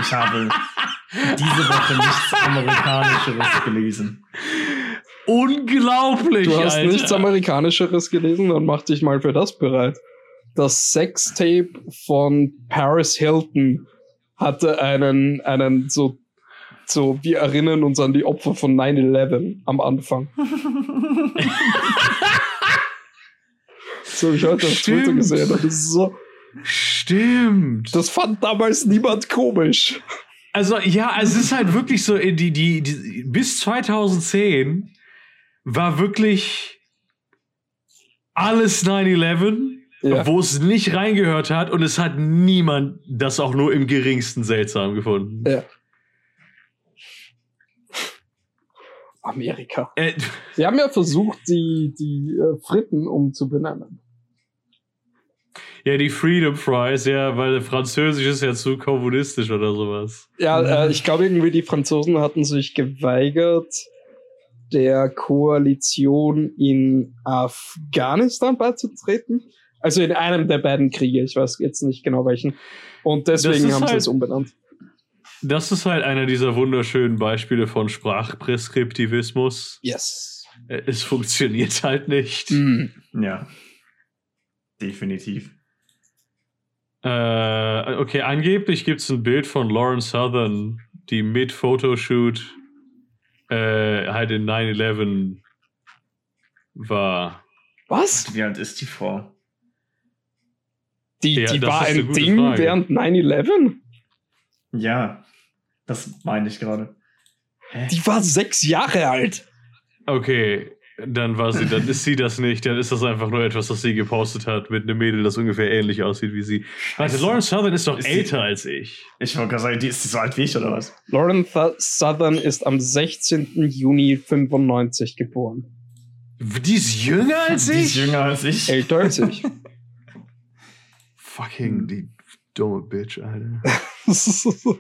Ich habe diese Woche nichts Amerikanischeres gelesen. Unglaublich, Du hast Alter. nichts Amerikanischeres gelesen, dann mach dich mal für das bereit. Das Sextape von Paris Hilton hatte einen, einen so, so, wir erinnern uns an die Opfer von 9-11 am Anfang. so habe ich heute auf Twitter gesehen. Und das ist so, Stimmt. Das fand damals niemand komisch. Also, ja, es ist halt wirklich so, äh, die, die, die, bis 2010 war wirklich alles 9-11, Ja. wo es nicht reingehört hat und es hat niemand das auch nur im geringsten seltsam gefunden. Ja. Amerika. Äh, Sie haben ja versucht, die, die äh, Fritten umzubenennen. Ja, die Freedom Fries, ja, weil Französisch ist ja zu kommunistisch oder sowas. Ja, äh, ich glaube irgendwie, die Franzosen hatten sich geweigert, der Koalition in Afghanistan beizutreten. Also in einem der beiden Kriege, ich weiß jetzt nicht genau welchen. Und deswegen haben sie halt- es umbenannt. Das ist halt einer dieser wunderschönen Beispiele von Sprachpreskriptivismus. Yes. Äh, Es funktioniert halt nicht. Mhm. Ja. Definitiv. Äh, okay, angeblich gibt es ein Bild von Lauren Southern, die mit Fotoshoot äh, halt in 9-11 war. Was? Wie alt ist die Frau? Die, Ja, die war ein Ding Frage. während 9-11? Ja, das meine ich gerade. Die war sechs Jahre alt. Okay, dann war sie, dann ist sie das nicht, dann ist das einfach nur etwas, das sie gepostet hat mit einem Mädel, das ungefähr ähnlich aussieht wie sie. Warte. Lauren Southern ist doch Ist sie- älter als ich. Ich wollte gerade sagen, die ist die so alt wie ich oder was? Lauren Th Southern ist am 16. Juni 95 geboren. Die ist jünger als Die ist ich? jünger als ich. Älter als ich. Fucking die dumme Bitch, Alter.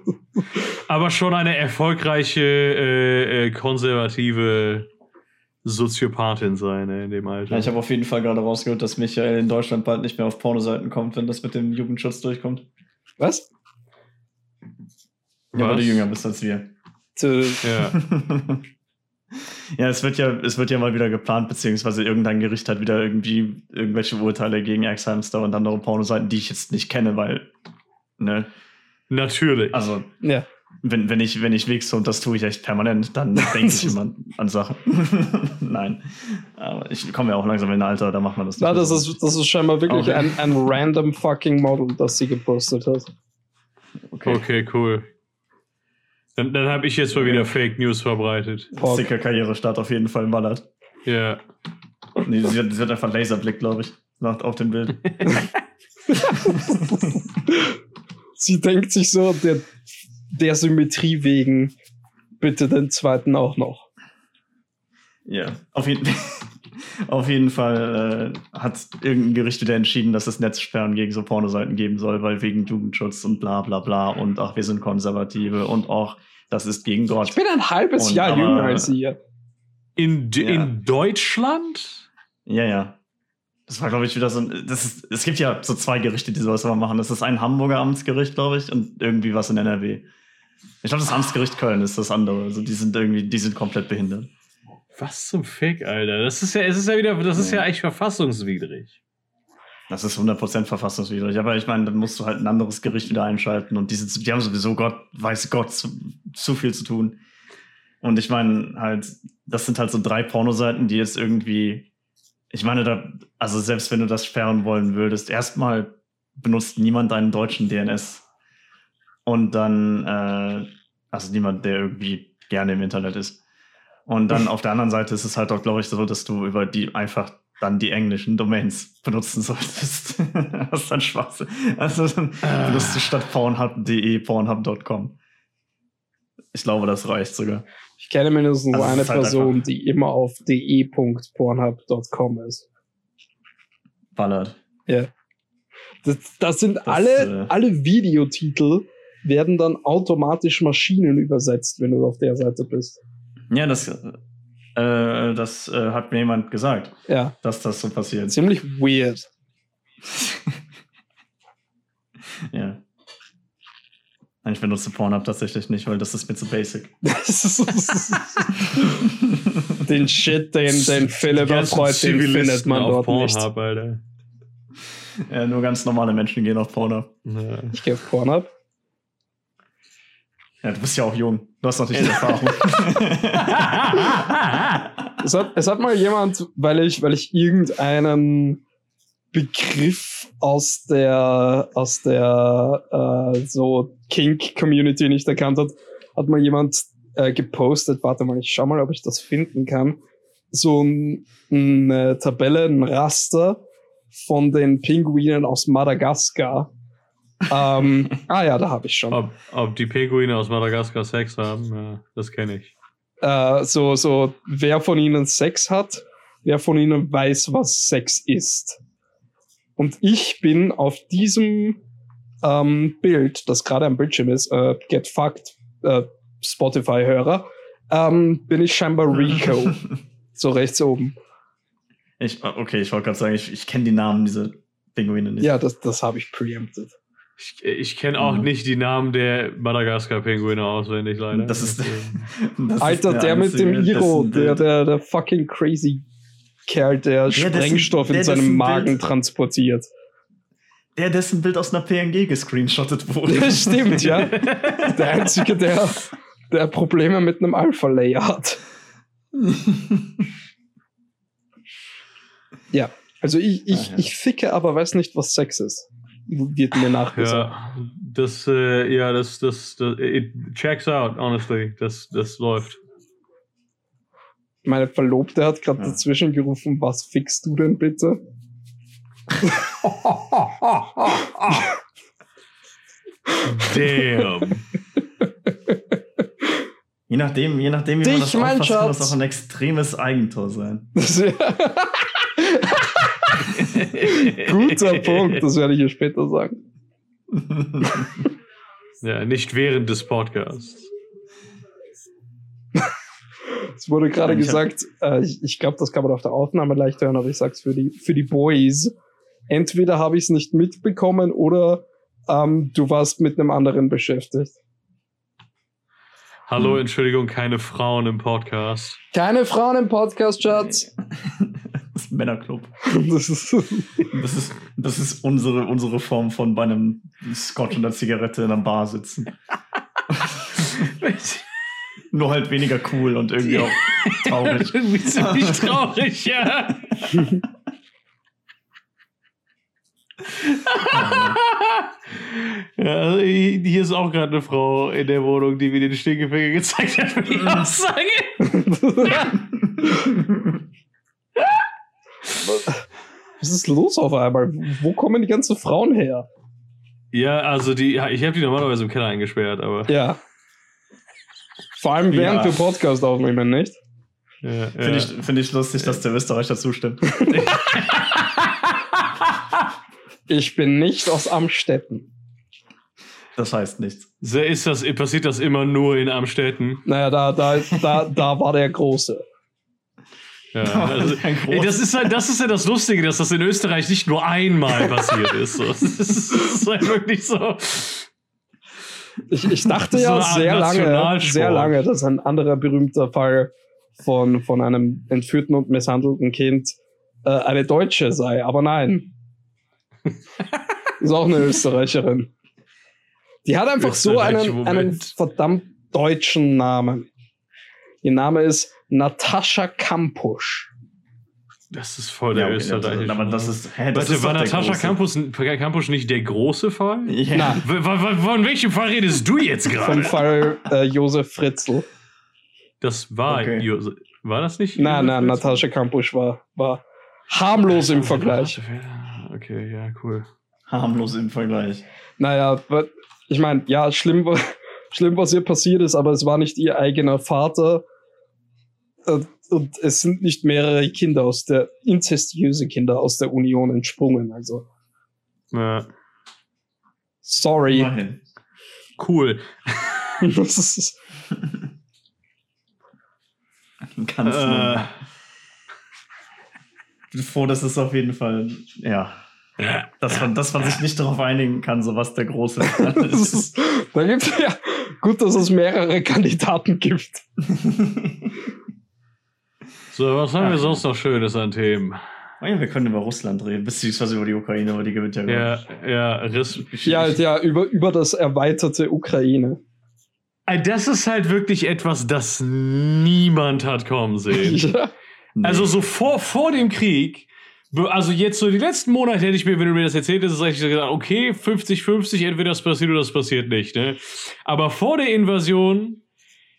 Aber schon eine erfolgreiche, äh, äh, konservative Soziopathin sein äh, in dem Alter. Ja, ich habe auf jeden Fall gerade rausgehört, dass Michael in Deutschland bald nicht mehr auf Pornoseiten kommt, wenn das mit dem Jugendschutz durchkommt. Was? Ja, weil du jünger bist als wir. Zu, Ja. ja, es wird ja, es wird ja mal wieder geplant, beziehungsweise irgendein Gericht hat wieder irgendwie irgendwelche Urteile gegen Ex-Hamster und andere Pornoseiten, die ich jetzt nicht kenne, weil, ne, Natürlich. also, ja. Wenn, wenn ich, wenn ich wichse und das tue ich echt permanent, dann denke ich immer an Sachen. Nein. Aber ich komme ja auch langsam in ein Alter, da macht man das Na, mehr das so. ist, das ist scheinbar wirklich Okay. ein, ein random fucking Model, das sie gepostet hat. okay. okay, cool. Dann, dann habe ich jetzt mal wieder Fake News verbreitet. Pork. Sicker Karrierestart auf jeden Fall ballert. Ja. Nee, sie hat, sie hat einfach Laserblick, glaube ich, nach, auf dem Bild. Sie denkt sich so, der, der Symmetrie wegen, bitte den zweiten auch noch. Ja, auf jeden, auf jeden Fall äh, hat irgendein Gericht wieder entschieden, dass es Netzsperren gegen so Pornoseiten geben soll, weil wegen Jugendschutz und bla bla bla und ach, wir sind Konservative und auch, das ist gegen Gott. Ich bin ein halbes Und Jahr aber- jünger als ihr. In, Ja. in Deutschland? Ja, ja. Das war, glaube ich, wieder so ein. Das ist, es gibt ja so zwei Gerichte, die sowas immer machen. Das ist ein Hamburger Amtsgericht, glaube ich, und irgendwie was in NRW. Ich glaube, das Amtsgericht Köln ist das andere. Also die sind irgendwie, die sind komplett behindert. Was zum Fick, Alter? Das ist ja, es ist ja wieder, das ist ja echt verfassungswidrig. Das ist 100% verfassungswidrig. Aber ich meine, dann musst du halt ein anderes Gericht wieder einschalten und die, sind, die haben sowieso Gott, weiß Gott, zu, zu viel zu tun. Und ich meine halt, das sind halt so drei Pornoseiten, die jetzt irgendwie, ich meine, da, also selbst wenn du das sperren wollen würdest, erstmal benutzt niemand deinen deutschen DNS. Und dann, äh, also niemand, der irgendwie gerne im Internet ist. Und dann auf der anderen Seite ist es halt auch, glaube ich, so, dass du über die einfach dann die englischen Domains benutzen solltest. das ist dann Spaß. Also dann Ah. benutzt du statt pornhub.de pornhub.com. Ich glaube, das reicht sogar. Ich kenne mindestens Also eine halt Person, die immer auf de.pornhub.com ist. Ballert. Das, das sind Das, alle, äh, alle Videotitel werden dann automatisch Maschinen übersetzt, wenn du auf der Seite bist. Ja, das, äh, das äh, hat mir jemand gesagt, Ja, dass das so passiert. ziemlich weird. ja. Nein, Ich benutze Pornhub tatsächlich nicht, weil das ist mir zu basic. den Shit, den, den Philipp erfreut, den findet man auf dort nicht. Pornhub, Alter. ja, nur ganz normale Menschen gehen auf Pornhub. Ja. Ich gehe auf Pornhub. Ja, du bist ja auch jung. Du hast noch nicht die Erfahrung. Es hat, es hat mal jemand, weil ich, weil ich irgendeinen Begriff aus der, aus der äh, so Kink-Community nicht erkannt hat, hat mal jemand äh, gepostet, warte mal, ich schau mal, ob ich das finden kann, so ein, eine Tabelle, ein Raster von den Pinguinen aus Madagaskar. ähm, ah ja, da habe ich schon. Ob, ob die Pinguine aus Madagaskar Sex haben, ja, das kenne ich. Äh, so, so, wer von ihnen Sex hat, wer von ihnen weiß, was Sex ist. Und ich bin auf diesem ähm, Bild, das gerade am Bildschirm ist, äh, Get Fucked, äh, Spotify-Hörer, ähm, bin ich scheinbar Rico. so rechts oben. Ich, okay, ich wollte gerade sagen, ich, ich kenne die Namen dieser Pinguine nicht. Ja, das, das habe ich preempted. Ich, ich kenne auch Mhm. nicht die Namen der Madagaskar-Pinguine auswendig, leider. Das ist, das Alter, ist der, mit dem Iro, der, der, der fucking crazy Kerl, der dessen- Sprengstoff in der, seinem dessen Magen Bild- transportiert. Der, dessen Bild aus einer PNG gescreenshottet wurde. Das stimmt, ja. Der Einzige, der, der Probleme mit einem Alpha-Layer hat. Ja, also ich, ich, Ah, ja. ich ficke, aber weiß nicht, was Sex ist. Wird mir nachgesagt. ja, das, äh, ja, das, das, das, it checks out, honestly. Das, das läuft. Meine Verlobte hat gerade Ja. dazwischen gerufen, was fickst du denn bitte? Damn. Je nachdem, je nachdem, wie man Dich, das mein auffasst, kann das auch ein extremes Eigentor sein. Guter Punkt, das werde ich ihr später sagen. ja, nicht während des Podcasts. Es wurde gerade Ich hab- gesagt, äh, ich, ich glaube, das kann man auf der Aufnahme leicht hören, aber ich sag's für die, für die Boys. Entweder habe ich es nicht mitbekommen oder ähm, du warst mit einem anderen beschäftigt. Hallo, Hm. Entschuldigung, keine Frauen im Podcast. Keine Frauen im Podcast, Schatz. Das ist Männerclub. Das ist, Das ist, das ist unsere, unsere Form von bei einem Scotch und einer Zigarette in einer Bar sitzen. Nur halt weniger cool und irgendwie auch traurig. Irgendwie ziemlich traurig, ja. ja also hier ist auch gerade eine Frau in der Wohnung, die mir den Stinkefinger gezeigt hat für die. Aussage. was ist los auf einmal? Wo kommen die ganzen Frauen her? Ja, also die, ich habe die normalerweise im Keller eingesperrt, aber. Ja. Vor allem während Ja. wir Podcast aufnehmen, nicht? Ja, Finde ja. ich, find ich lustig, dass der Österreicher zustimmt. Ich bin nicht aus Amstetten. Das heißt nichts. So ist das, passiert das immer nur in Amstetten. Naja, da, da, da, da war der Große. Ja, also, Ein ey, das, ist halt, das ist ja das Lustige, dass das in Österreich nicht nur einmal passiert ist. So. Das ist, das ist halt wirklich so. Ich, ich dachte ja sehr lange, sehr lange, dass ein anderer berühmter Fall von, von einem entführten und misshandelten Kind äh, eine Deutsche sei, aber nein. ist auch eine Österreicherin. Die hat einfach so einen, einen verdammt deutschen Namen. Ihr Name ist Natascha Kampusch. Das ist voll der okay, österreichische. aber das ist. Hä, das Warte, ist war Natascha. Campus, Campus nicht der große Fall? Ja. Na. Von welchem Fall redest du jetzt Vom gerade? Fall äh, Josef Fritzl. Das war Okay. Jose- War das nicht? Nein, nein, Josef? Natascha Kampusch war, war harmlos im Vergleich. Okay, ja, cool. Harmlos im Vergleich. Naja, ich meine, ja, schlimm, schlimm, was ihr passiert ist, aber es war nicht ihr eigener Vater. Und, und es sind nicht mehrere Kinder aus der, inzestiöse Kinder aus der Union entsprungen. Also, Ja, sorry. Immerhin. cool. Das ist, Ganz Äh. Ich bin froh, dass es auf jeden Fall, ja, ja. dass man, dass man sich nicht darauf einigen kann, so was der große ist. ist, da gibt's ja, gut, dass es mehrere Kandidaten gibt. So, was haben wir Ach. sonst noch Schönes an Themen? Oh ja, wir können über Russland reden, beziehungsweise über die Ukraine, aber die gewinnt ja Ja, gerade. ja, Riss. Ja, ja, über, über das erweiterte Ukraine. Ey, Das ist halt wirklich etwas, das niemand hat kommen sehen. Ja. Nee. Also so vor, vor dem Krieg also jetzt so die letzten Monate hätte ich mir, wenn du mir das erzählt hättest, hätte ich so gesagt, okay, 50-50, entweder das passiert oder das passiert nicht. Ne? Aber vor der Invasion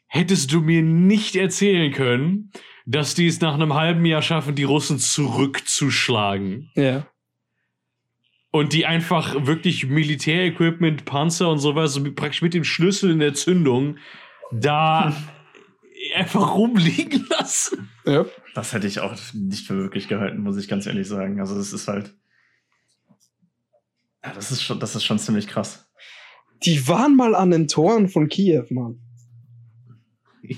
hättest du mir nicht erzählen können, dass die es nach einem halben Jahr schaffen, die Russen zurückzuschlagen. Ja. Und die einfach wirklich Militärequipment, Panzer und sowas, praktisch mit dem Schlüssel in der Zündung, da einfach rumliegen lassen. Ja. Das hätte ich auch nicht für möglich gehalten, muss ich ganz ehrlich sagen. Also es ist halt. Ja, das ist schon, das ist schon ziemlich krass. Die waren mal an den Toren von Kiew, Mann.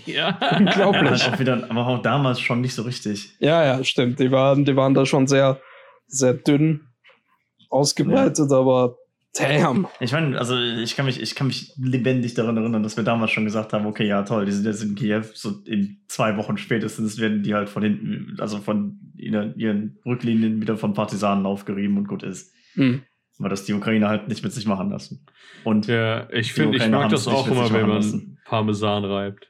Ja. Unglaublich. Auch wieder, aber auch damals schon nicht so richtig. Ja, ja, stimmt. Die waren, die waren da schon sehr, sehr dünn ausgebreitet, aber damn. Ich meine, also ich kann mich, ich kann mich lebendig daran erinnern, dass wir damals schon gesagt haben, okay, ja toll, die sind jetzt in Kiew, so in zwei Wochen spätestens werden die halt von hinten, also von ihren, ihren Rücklinien wieder von Partisanen aufgerieben und gut ist. Hm. Aber das die Ukraine halt nicht mit sich machen lassen. Und Ja, ich finde, ich mag das auch immer, wenn man lassen. Parmesan reibt.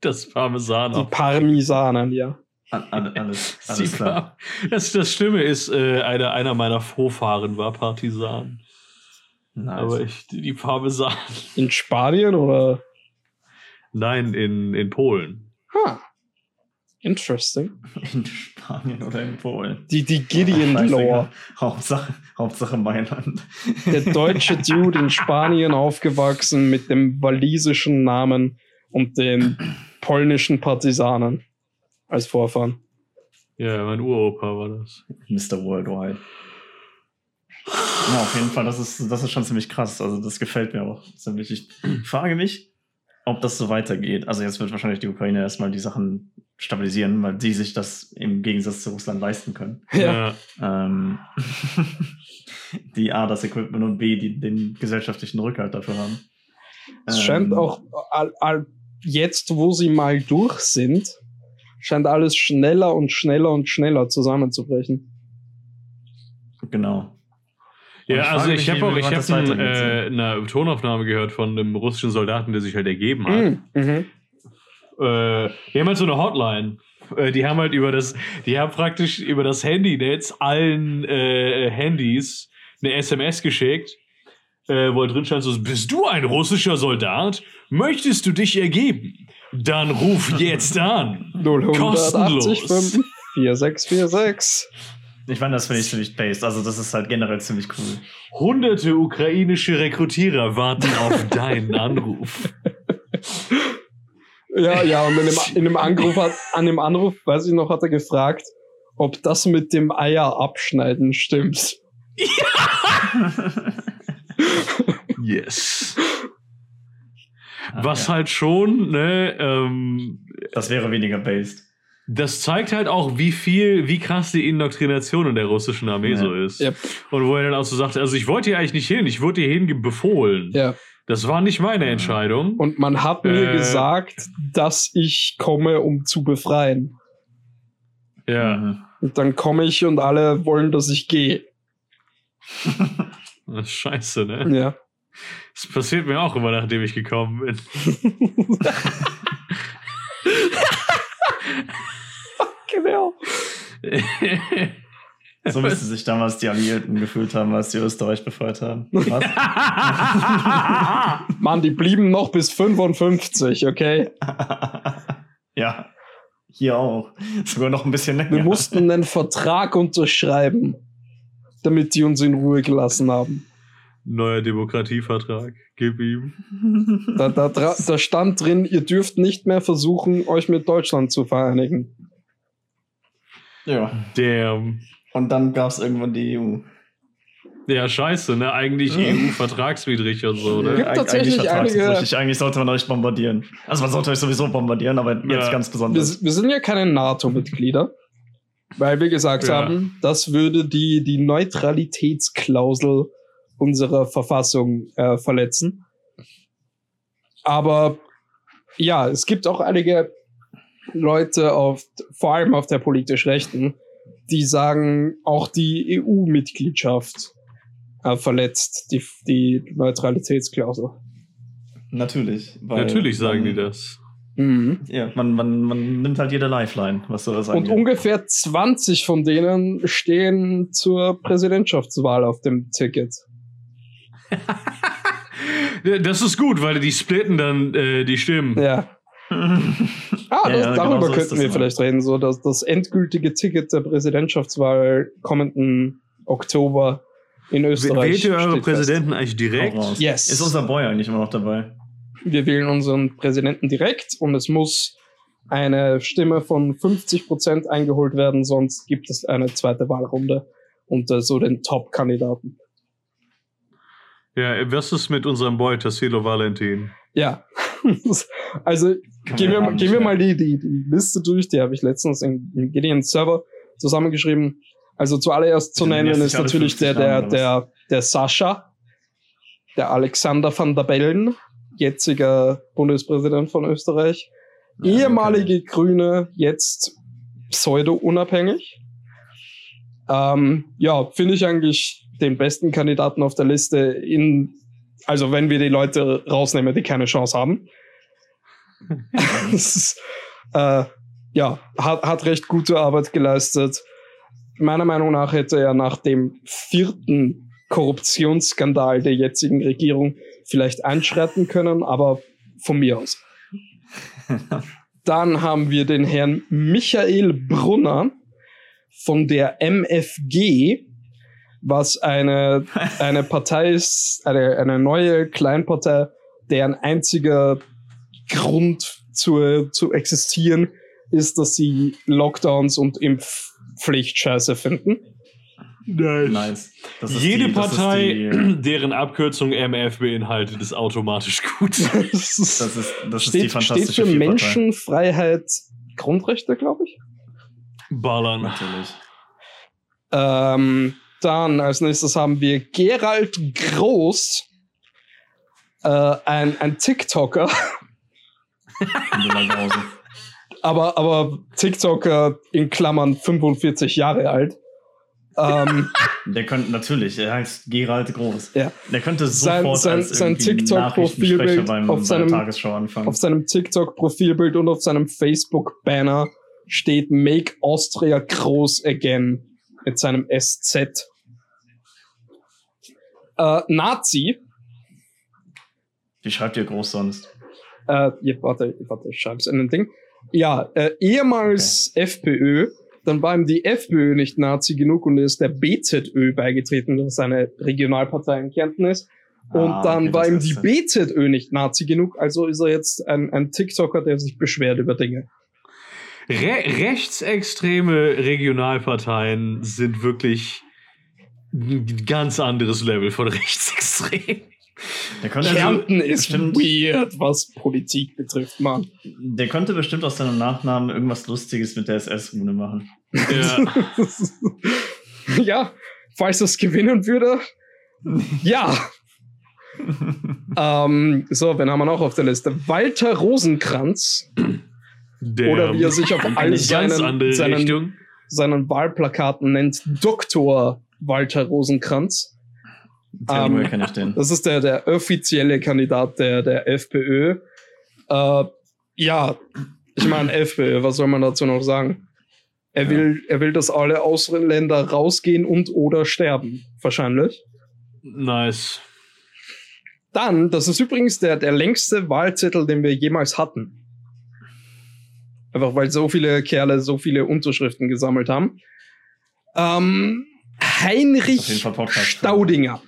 Das Parmesan Die auf. Parmesanen, ja. an, an, alles, Die alles klar. Par das, das Schlimme ist, äh, einer, einer meiner Vorfahren war Partisan. Nice. Aber ich, die Parmesan. In Spanien oder? Nein, in, in Polen. Interesting. in Spanien oder in Polen. Die, die Gideon-Lore. Hauptsache, Hauptsache Mailand. Der deutsche Dude in Spanien aufgewachsen mit dem walisischen Namen und den polnischen Partisanen als Vorfahren. Ja, mein Uropa war das. Mr. Worldwide. Ja, auf jeden Fall, das ist, das ist schon ziemlich krass. Also, das gefällt mir auch ziemlich. Ich frage mich, ob das so weitergeht. Also, jetzt wird wahrscheinlich die Ukraine erstmal die Sachen stabilisieren, weil die sich das im Gegensatz zu Russland leisten können. Ja. Ähm, die A, das Equipment und B, die den gesellschaftlichen Rückhalt dafür haben. Es scheint Ähm, auch, all, all, jetzt wo sie mal durch sind, scheint alles schneller und schneller und schneller zusammenzubrechen. Genau. Ja, ich also ich habe auch, ich habe ein, äh, eine Tonaufnahme gehört von einem russischen Soldaten, der sich halt ergeben hat. Mhm. Mhm. Äh, die haben halt so eine Hotline. Äh, die haben halt über das, die haben praktisch über das Handynetz allen äh, Handys eine SMS geschickt, äh, wo halt drin stand so, bist du ein russischer Soldat? Möchtest du dich ergeben? Dann ruf jetzt an. 080 Kostenlos. 5 4646. Ich meine, das finde ich ziemlich based. Also, das ist halt generell ziemlich cool. Hunderte ukrainische Rekrutierer warten auf deinen Anruf. Ja, ja, und in dem, in dem Anruf hat, an dem Anruf, weiß ich noch, hat er gefragt, ob das mit dem Eier abschneiden stimmt. Yes. Ah, Was ja. halt schon, ne, ähm, Das wäre weniger based. Das zeigt halt auch, wie viel, wie krass die Indoktrination in der russischen Armee Ja. so ist. Ja. Und wo er dann auch so sagte, also ich wollte hier eigentlich nicht hin, ich wurde hier hin befohlen. Ja. Das war nicht meine Entscheidung. Und man hat mir Äh. gesagt, dass ich komme, um zu befreien. ja. Und dann komme ich und alle wollen, dass ich gehe. das ist scheiße, ne? Ja. Das passiert mir auch immer, nachdem ich gekommen bin. genau. So müsste sich damals die Alliierten gefühlt haben, als die Österreich befreit haben. Was? Mann, die blieben noch bis 55, okay? ja. Hier auch. Sogar noch ein bisschen länger. Wir mussten einen Vertrag unterschreiben, damit die uns in Ruhe gelassen haben. Neuer Demokratievertrag. Gib ihm. Da, da, da stand drin, ihr dürft nicht mehr versuchen, euch mit Deutschland zu vereinigen. ja. Damn. Und dann gab es irgendwann die EU. Ja, scheiße, ne? Eigentlich EU-vertragswidrig und so, ne? Gibt Eig- tatsächlich eigentlich einige-. Eigentlich sollte man euch bombardieren. Also man sollte euch sowieso bombardieren, aber jetzt Ja. ganz Wir, besonders. wir sind ja keine NATO-Mitglieder, weil wir gesagt Ja. haben, das würde die, die Neutralitätsklausel unserer Verfassung äh, verletzen. Aber ja, es gibt auch einige Leute auf, vor allem auf der politisch Rechten, die sagen, auch die EU-Mitgliedschaft äh, verletzt die, die Neutralitätsklausel. Natürlich. weil Natürlich sagen die dann- das. Mhm. Ja, man, man, man nimmt halt jede Lifeline, was so das Und angeht. ungefähr 20 von denen stehen zur Präsidentschaftswahl auf dem Ticket. Das ist gut, weil die splitten dann äh, die Stimmen. Ja. Ah, das, ja, genau darüber so ist könnten das wir vielleicht reden. So, dass das endgültige Ticket der Präsidentschaftswahl kommenden Oktober in Österreich. Wählt ihr eure steht Präsidenten eigentlich Hau direkt? Yes. Ist unser Boy eigentlich immer noch dabei? Fest. Wir wählen unseren Präsidenten direkt und es muss eine Stimme von 50% eingeholt werden, sonst gibt es eine zweite Wahlrunde unter so den Top-Kandidaten. Ja, was ist mit unserem Boy Tassilo Valentin? Ja. also gehen wir, gehen wir mal die, die, die Liste durch, die habe ich letztens in, in Gideon Server zusammengeschrieben. Also zuallererst zu nennen ist natürlich 50 der, der, der, der Sascha, der Alexander van der Bellen, jetziger Bundespräsident von Österreich, Ja, ehemalige Grüne, jetzt pseudo-unabhängig. Ähm, ja, finde ich eigentlich den besten Kandidaten auf der Liste in, also wenn wir die Leute rausnehmen, die keine Chance haben. Das ist, äh, ja, hat, hat recht gute Arbeit geleistet. Meiner Meinung nach hätte er nach dem vierten Korruptionsskandal der jetzigen Regierung vielleicht einschreiten können, aber von mir aus. Dann haben wir den Herrn Michael Brunner von der MFG, was eine, eine Partei ist, eine, eine neue Kleinpartei, deren einziger Grund zu, zu existieren ist, dass sie Lockdowns und Impfpflicht scheiße finden. Nice. Das ist Jede die- das ist Partei, die- deren Abkürzung MF beinhaltet, ist automatisch gut. das ist, Das ist, das ist die steht, steht fantastische für Vierpartei. Menschen, Freiheit, Grundrechte, glaube ich. Ballern. Natürlich. Ähm, dann als nächstes haben wir Gerald Groß, äh, ein, ein TikToker, aber, aber TikToker in Klammern 45 Jahre alt. Ähm, Der könnte natürlich, er heißt Gerald Groß. Ja. Der könnte Sein- sofort sein- sein irgendwie TikTok-Profilbild auf bei seinem- der Tagesschau anfangen. auf seinem TikTok-Profilbild und auf seinem Facebook-Banner steht Make Austria Groß Again mit seinem SZ. Äh, Nazi, Wie schreibt ihr groß sonst? äh, ja, warte, warte, ich schreib's in den Ding. Ja, äh, ehemals FPÖ, dann war ihm die FPÖ nicht Nazi genug und er ist der BZÖ beigetreten, was eine Regionalpartei in Kärnten ist. Und Ah, dann okay, war das ihm ist die. BZÖ nicht Nazi genug, also ist er jetzt ein, ein TikToker, der sich beschwert über Dinge. Re rechtsextreme Regionalparteien sind wirklich ein ganz anderes Level von rechtsextrem. Der könnte, Kärnten ist bestimmt, weird, was Politik betrifft, Mann. der könnte bestimmt aus seinem Nachnamen irgendwas Lustiges mit der SS-Rune machen. Ja. ja, falls das gewinnen würde. Ja. ähm, so, wen haben wir noch auf der Liste? Walter Rosenkranz. Der Oder wie er sich auf all seinen, seinen, seinen Wahlplakaten nennt, Dr. Walter Rosenkranz. Tell Ähm? Das ist der, der offizielle Kandidat der, der FPÖ. Äh, ja, ich meine, FPÖ, was soll man dazu noch sagen? Er, Ja. will, er will, dass alle Ausländer rausgehen und oder sterben. Wahrscheinlich. Nice. Dann, das ist übrigens der, der längste Wahlzettel, den wir jemals hatten. Einfach weil so viele Kerle so viele Unterschriften gesammelt haben. Ähm, Heinrich. Staudinger.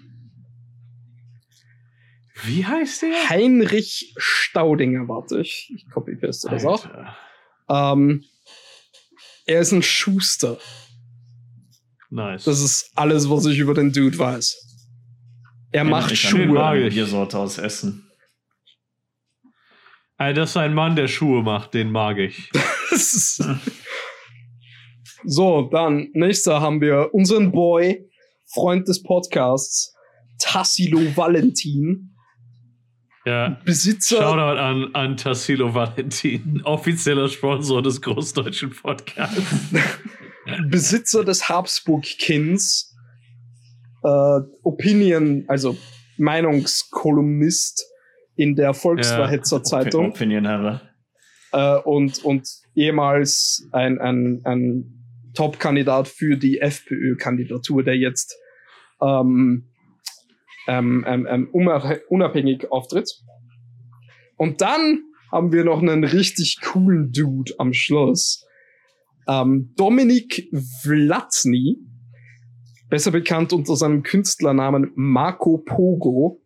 Wie heißt der? Heinrich Staudinger, warte ich. Ich copy-paste das auch. Ähm, er ist ein Schuster. Nice. Das ist alles, was ich über den Dude weiß. Er macht Ich Den mag Schuhe. ich. Biersorte aus Essen. Alter, das ist ein Mann, der Schuhe macht, den mag ich. So, dann nächster haben wir unseren Boy, Freund des Podcasts, Tassilo Valentin, Ja. Besitzer, Shoutout an, an Tassilo Valentin, offizieller Sponsor des Großdeutschen Podcasts. Besitzer des Habsburg-Kins, äh, Opinion, also Meinungskolumnist in der Volksverhetzer Zeitung. Herr. äh, und, und ehemals ein, ein, ein Top-Kandidat für die FPÖ-Kandidatur, der jetzt ähm, ähm, ähm, ähm unabhängig auftritt. Und dann haben wir noch einen richtig coolen Dude am Schluss. Ähm, Dominik Vlatzny, besser bekannt unter seinem Künstlernamen Marco Pogo.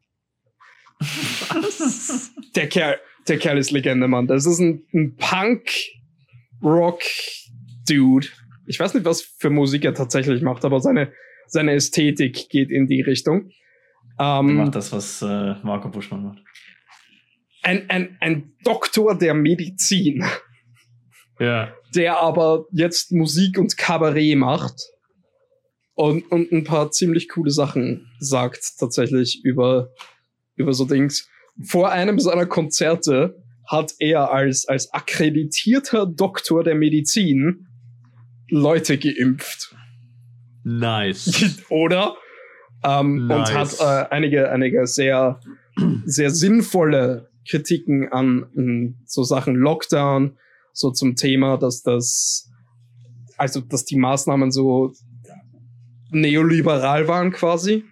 der Kerl, der Kerl ist Legende, Mann. Das ist ein, ein Punk-Rock-Dude. Ich weiß nicht, was für Musik er tatsächlich macht, aber seine, seine Ästhetik geht in die Richtung. Ähm, er macht das, was äh, Marco Buschmann macht. Ein, ein, ein Doktor der Medizin. Ja. Der aber jetzt Musik und Kabarett macht. Und, und ein paar ziemlich coole Sachen sagt tatsächlich über, über so Dings. Vor einem seiner Konzerte hat er als, als akkreditierter Doktor der Medizin Leute geimpft. Nice. Oder? Ähm, nice. Und hat äh, einige, einige sehr, sehr sinnvolle Kritiken an m, so Sachen Lockdown, so zum Thema, dass das, also, dass die Maßnahmen so neoliberal waren quasi.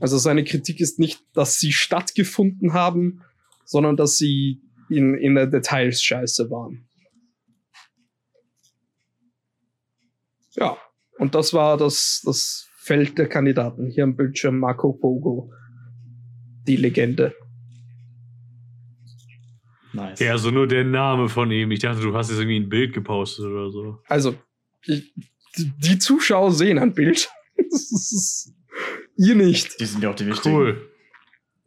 Also seine Kritik ist nicht, dass sie stattgefunden haben, sondern dass sie in, in der Details scheiße waren. Ja, und das war das, das Feld der Kandidaten. Hier am Bildschirm Marco Pogo, die Legende. Nice. Ja, also nur der Name von ihm. Ich dachte, du hast jetzt irgendwie ein Bild gepostet oder so. Also, ich, die Zuschauer sehen ein Bild. ihr nicht. Die sind ja auch die wichtigen. Cool.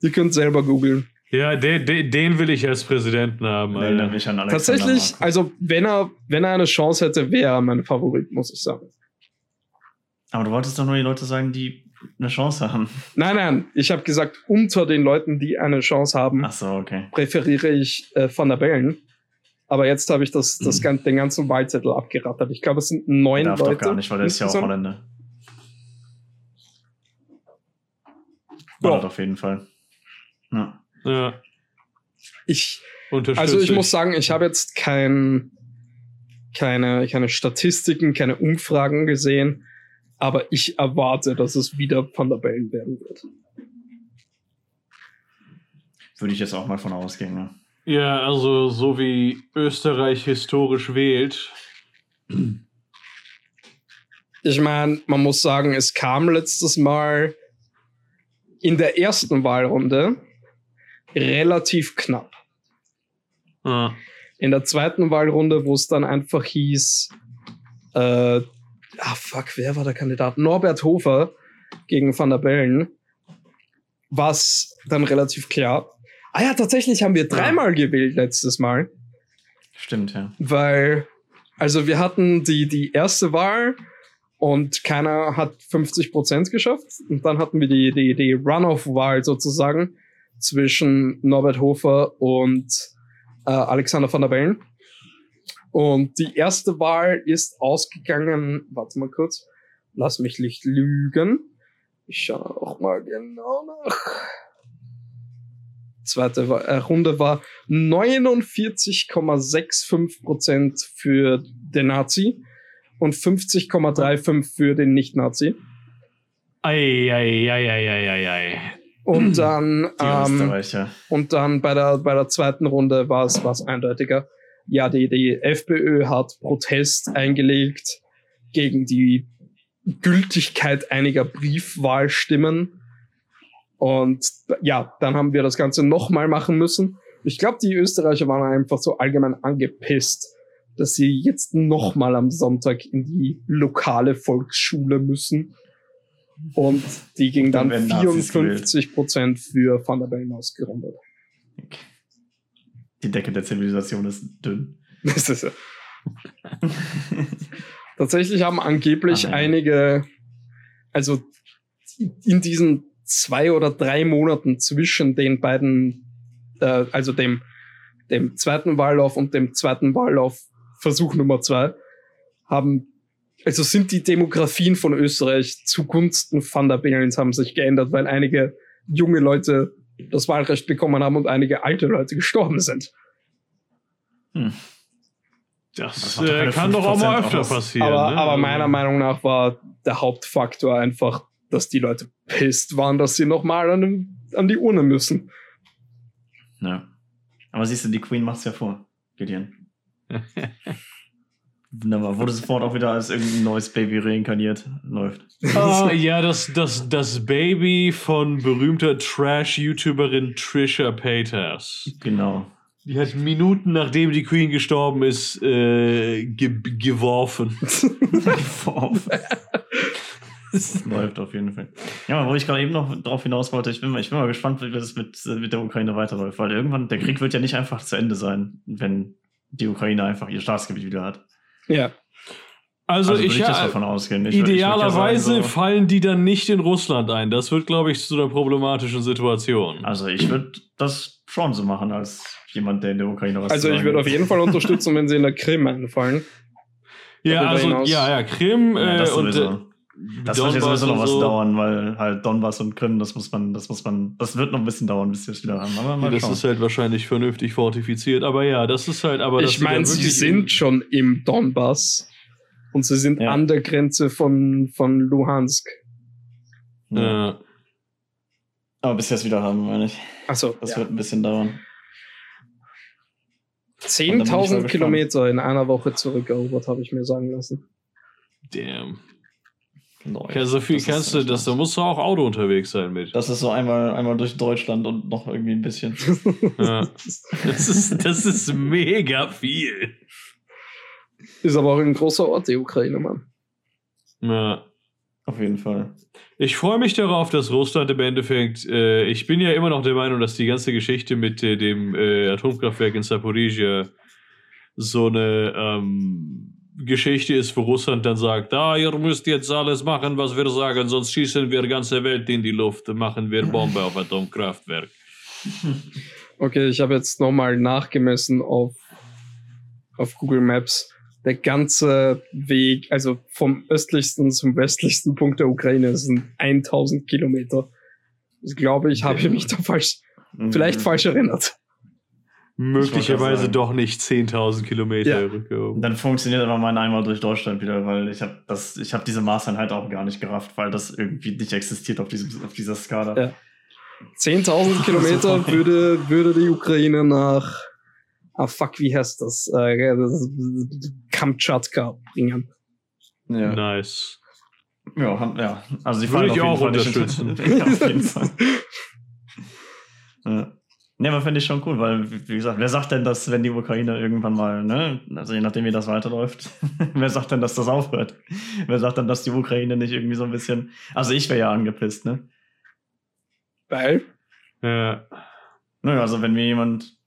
Ihr könnt selber googeln. Ja, den, den, den will ich als Präsidenten haben. Nee, ich an Tatsächlich, also wenn er, wenn er eine Chance hätte, wäre er mein Favorit, muss ich sagen. Aber du wolltest doch nur die Leute sagen, die eine Chance haben. Nein, nein, ich habe gesagt, unter den Leuten, die eine Chance haben, Ach so, okay. präferiere ich äh, Van der Bellen. Aber jetzt habe ich das, das, mhm. den ganzen Wahlzettel abgerattert. Ich glaube, es sind neun Darf Leute. Doch gar nicht, weil der ist ja auch Holländer. War ja. auf jeden Fall. Ja. ja. Ich, also ich, muss sagen, ich habe jetzt kein, keine, keine Statistiken, keine Umfragen gesehen, aber ich erwarte, dass es wieder Van der Bellen werden wird. Würde ich jetzt auch mal von ausgehen. Ne? Ja, also so wie Österreich historisch wählt. Ich meine, man muss sagen, es kam letztes Mal in der ersten Wahlrunde relativ knapp. Ah. In der zweiten Wahlrunde, wo es dann einfach hieß, äh, ah fuck, wer war der Kandidat? Norbert Hofer gegen Van der Bellen, war es dann relativ klar. Ah ja, tatsächlich haben wir dreimal ja. gewählt letztes Mal. Stimmt, ja. Weil, also wir hatten die, die erste Wahl und keiner hat 50 Prozent geschafft. Und dann hatten wir die, die, die Runoff-Wahl sozusagen zwischen Norbert Hofer und äh, Alexander van der Bellen. Und die erste Wahl ist ausgegangen, warte mal kurz, lass mich nicht lügen. Ich schaue auch mal genau nach. Zweite äh, Runde war 49,65% für den Nazi und 50,35 für den Nicht-Nazi. Und dann, ähm, und dann bei der, bei der zweiten Runde war es was eindeutiger. Ja, die, die FPÖ hat Protest eingelegt gegen die Gültigkeit einiger Briefwahlstimmen. Und ja, dann haben wir das Ganze nochmal machen müssen. Ich glaube, die Österreicher waren einfach so allgemein angepisst, dass sie jetzt nochmal am Sonntag in die lokale Volksschule müssen. Und die ging dann, dann 54 Prozent für Van der Bellen ausgerundet. Die Decke der Zivilisation ist dünn. Das ist ja. Tatsächlich haben angeblich Ach, einige, also in diesen zwei oder drei Monaten zwischen den beiden, äh, also dem, dem zweiten Wahllauf und dem zweiten Wahllauf Versuch Nummer zwei, haben, also sind die Demografien von Österreich zugunsten Van der Belens haben sich geändert, weil einige junge Leute das Wahlrecht bekommen haben und einige alte Leute gestorben sind. Hm. Das Das macht doch äh, kann doch auch mal 5% öfter aus. passieren. aber, ne? aber Also- meiner Meinung nach war der Hauptfaktor einfach, dass die Leute pisst waren, dass sie nochmal an, an die Urne müssen. Ja. Aber siehst du, die Queen macht's ja vor, Gideon. Wunderbar. Wurde sofort auch wieder als irgendein neues Baby reinkarniert. Läuft. Ah, ja, das, das, das Baby von berühmter Trash-YouTuberin Trisha Paytas. Genau. Die hat Minuten nachdem die Queen gestorben ist, äh, ge geworfen. Läuft auf jeden Fall. Ja, wo ich gerade eben noch drauf hinaus wollte, ich bin, mal- ich bin mal gespannt, wie das mit, mit der Ukraine weiterläuft, weil irgendwann, der Krieg wird ja nicht einfach zu Ende sein, wenn die Ukraine einfach ihr Staatsgebiet wieder hat. Ja. Also, würde ich, das ja, davon ausgehen. Ich würd- ich ja idealerweise sagen, so- fallen die dann nicht in Russland ein. Das wird, glaube ich, zu einer problematischen Situation. Also ich würde das schon so machen, als jemand, der in der Ukraine was Also ich würde auf jeden Fall unterstützen, wenn sie in der Krim einfallen. ja, also, hinaus- ja, ja, Krim Ja, äh, das und Das wird ja Donbass sowieso noch was so. dauern, weil halt Donbass und Krim, das muss man, das muss man, das wird noch ein bisschen dauern, bis wir es wieder haben. Aber Ja, mal das schauen. ist halt wahrscheinlich vernünftig fortifiziert. Aber ja, das ist halt, aber ich meine, sie sind schon im Donbass und sie sind Ja. an der Grenze von, von Luhansk. ja. Ja. Aber bis wir es wieder haben, meine ich. Also Das ja. wird ein bisschen dauern. Und dann bin ich mal 10.000 gespannt. Kilometer in einer Woche zurückerobert, habe ich mir sagen lassen. Damn. Läuft. Ja, so viel Das ist kannst du, das, da musst du auch Auto unterwegs sein mit. Das ist so einmal, einmal durch Deutschland und noch irgendwie ein bisschen. Ja. Das ist, das ist mega viel. Ist aber auch ein großer Ort, die Ukraine, Mann. Ja. Auf jeden Fall. Ich freue mich darauf, dass Russland im Endeffekt, äh, ich bin ja immer noch der Meinung, dass die ganze Geschichte mit äh, dem äh, Atomkraftwerk in Saporizhia so eine ähm, Geschichte ist, wo Russland dann sagt, ah, ihr müsst jetzt alles machen, was wir sagen, sonst schießen wir ganze Welt in die Luft, machen wir Bombe auf Atomkraftwerk. Okay, ich habe jetzt nochmal nachgemessen auf, auf Google Maps. Der ganze Weg, also vom östlichsten zum westlichsten Punkt der Ukraine, sind 1000 Kilometer. Ich glaube, ich habe mich da falsch, vielleicht Mhm. falsch erinnert. Möglicherweise doch nicht 10.000 Kilometer Ja. rückgehoben. Dann funktioniert aber mein einmal durch Deutschland wieder, weil ich habe das, ich habe diese Maßeinheit auch gar nicht gerafft, weil das irgendwie nicht existiert auf, diesem, auf dieser Skala. Ja. 10.000 Kilometer würde, würde die Ukraine nach, ah fuck, wie heißt das? Äh, das- Kamtschatka bringen. Ja. Nice. Ja, ja. Also die Würde ich auch unterstützen. ja, auf jeden Fall. ja. Ne, aber finde ich schon cool, weil, wie gesagt, wer sagt denn, dass, wenn die Ukraine irgendwann mal, ne, also je nachdem, wie das weiterläuft, wer sagt denn, dass das aufhört? Wer sagt denn, dass die Ukraine nicht irgendwie so ein bisschen, also ich wäre ja angepisst, ne? Weil, Ja. Nö, also wenn mir jemand,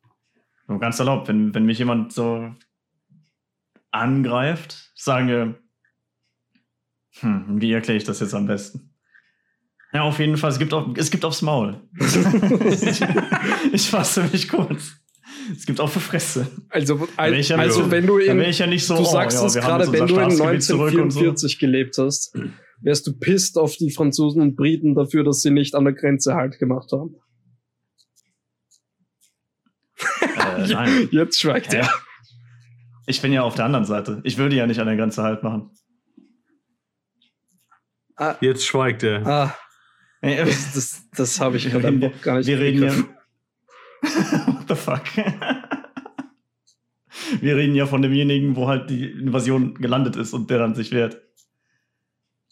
ganz erlaubt, wenn, wenn mich jemand so angreift, sagen wir, hm, wie erkläre ich das jetzt am besten? Ja, auf jeden Fall, es gibt, auf, es gibt aufs Maul. ich, ich fasse mich kurz. Es gibt auf die Fresse. also, wär al- ich ja also wenn du in, ja nicht so, du oh, sagst ja, es gerade, wenn du in Staatsgebiet zurück und so. 1944 gelebt hast, wärst du pisst auf die Franzosen und Briten dafür, dass sie nicht an der Grenze Halt gemacht haben. Äh, nein. Jetzt schweigt Hä? er. Ich bin ja auf der anderen Seite. Ich würde ja nicht an der Grenze halt machen. Jetzt schweigt er. Ah, Das, das, das habe ich gerade einfach gar nicht Wir reden ja. What the fuck? Wir reden ja von demjenigen, wo halt die Invasion gelandet ist und der dann sich wehrt.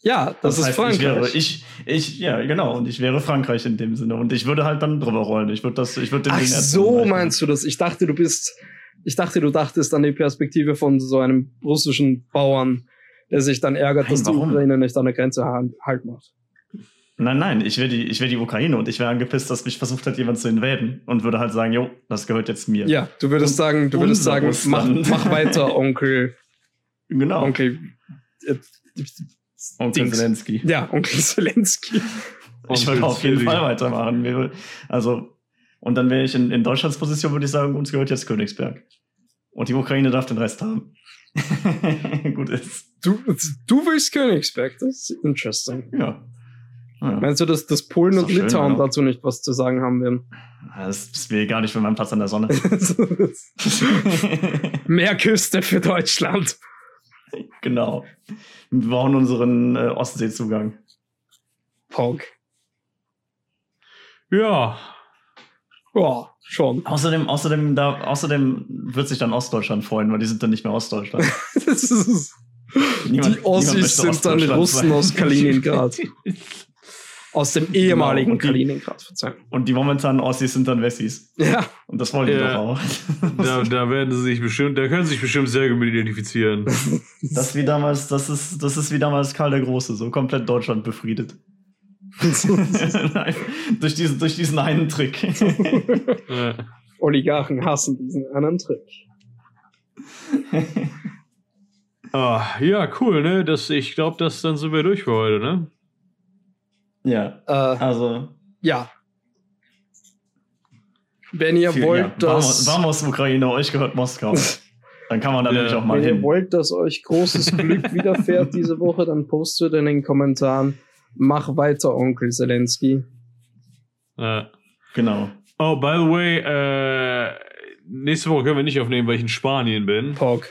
Ja, das, ist heißt, Frankreich. Ich, wäre, ich, ich, ja, genau. Und ich wäre Frankreich in dem Sinne. Und ich würde halt dann drüber rollen. Ich würde das, ich würde den Ach Ding so meinst du das? Ich dachte, du bist, ich dachte, du dachtest an die Perspektive von so einem russischen Bauern, der sich dann ärgert, Nein, dass die warum? Ukraine nicht an der Grenze halt macht. Nein, nein, ich wäre die, ich wäre die Ukraine und ich wäre angepisst, dass mich versucht hat, jemand zu invaden und würde halt sagen, jo, das gehört jetzt mir. Ja, du würdest Und sagen, du würdest sagen, mach, mach weiter, Onkel, Genau. Onkel, äh, Onkel Dings. Zelensky. ja, Onkel Zelensky. Ich würde auf jeden Fall weitermachen. Also, und dann wäre ich in, in Deutschlands Position, würde ich sagen, uns gehört jetzt Königsberg. Und die Ukraine darf den Rest haben. Gut ist. Du, du willst Königsberg, das ist interesting. Ja. Ja. Meinst du, dass, dass Polen und schön, Litauen oder? dazu nicht was zu sagen haben werden? Das ist mir gar nicht für meinen Platz an der Sonne. Mehr Küste für Deutschland. genau. Wir brauchen unseren äh, Ostseezugang. Pog. Ja. Ja, schon. Außerdem, außerdem, da, außerdem wird sich dann Ostdeutschland freuen, weil die sind dann nicht mehr Ostdeutschland. Das ist, Niemand- die Ossis sind dann Russen sein. aus Kaliningrad. Aus dem ehemaligen die- Kaliningrad, Verzeihung. Und die momentanen Ossis sind dann Wessis. Ja, Und das wollen die Ja. doch auch. Da, da werden sie sich bestimmt, da können sie sich bestimmt sehr gut mit identifizieren. Das ist wie damals, das ist, das ist wie damals Karl der Große, so komplett Deutschland befriedet. Nein, durch, diesen, durch diesen einen Trick. Ja. Oligarchen hassen diesen einen Trick. Ah, ja, cool, ne? Das, ich glaube, das dann sind wir durch für heute, ne? Ja, Äh, also. ja. Wenn ihr viel- wollt, ja, dass. Vamos, Vamos Ukraine, euch gehört Moskau. Dann kann man da Ja. nämlich auch mal Wenn ihr hin. wollt, dass euch großes Glück widerfährt diese Woche, dann postet in den Kommentaren, mach weiter, Onkel Zelensky. Ja. Genau. Oh, by the way, äh, nächste Woche können wir nicht aufnehmen, weil ich in Spanien bin. Pog.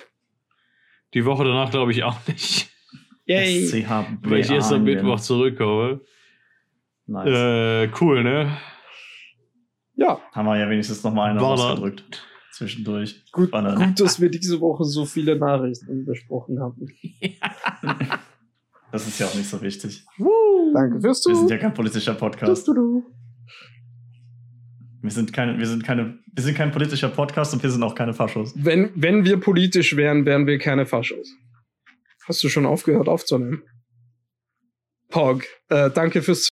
Die Woche danach glaube ich auch nicht, Yay. Weil ich erst am Mittwoch zurückkomme. Nice. Äh, cool, ne? Ja, Haben wir ja wenigstens noch mal eine War da- rausgedrückt. Zwischendurch. gut, gut, dass wir diese Woche so viele Nachrichten besprochen haben. Das ist ja auch nicht so wichtig. Danke fürs Wir sind Zuhören. ja kein politischer Podcast. du, du. Wir sind keine, wir sind keine, wir sind kein politischer Podcast und wir sind auch keine Faschos. Wenn, wenn wir politisch wären, wären wir keine Faschos. Hast du schon aufgehört aufzunehmen? Pog, äh, danke fürs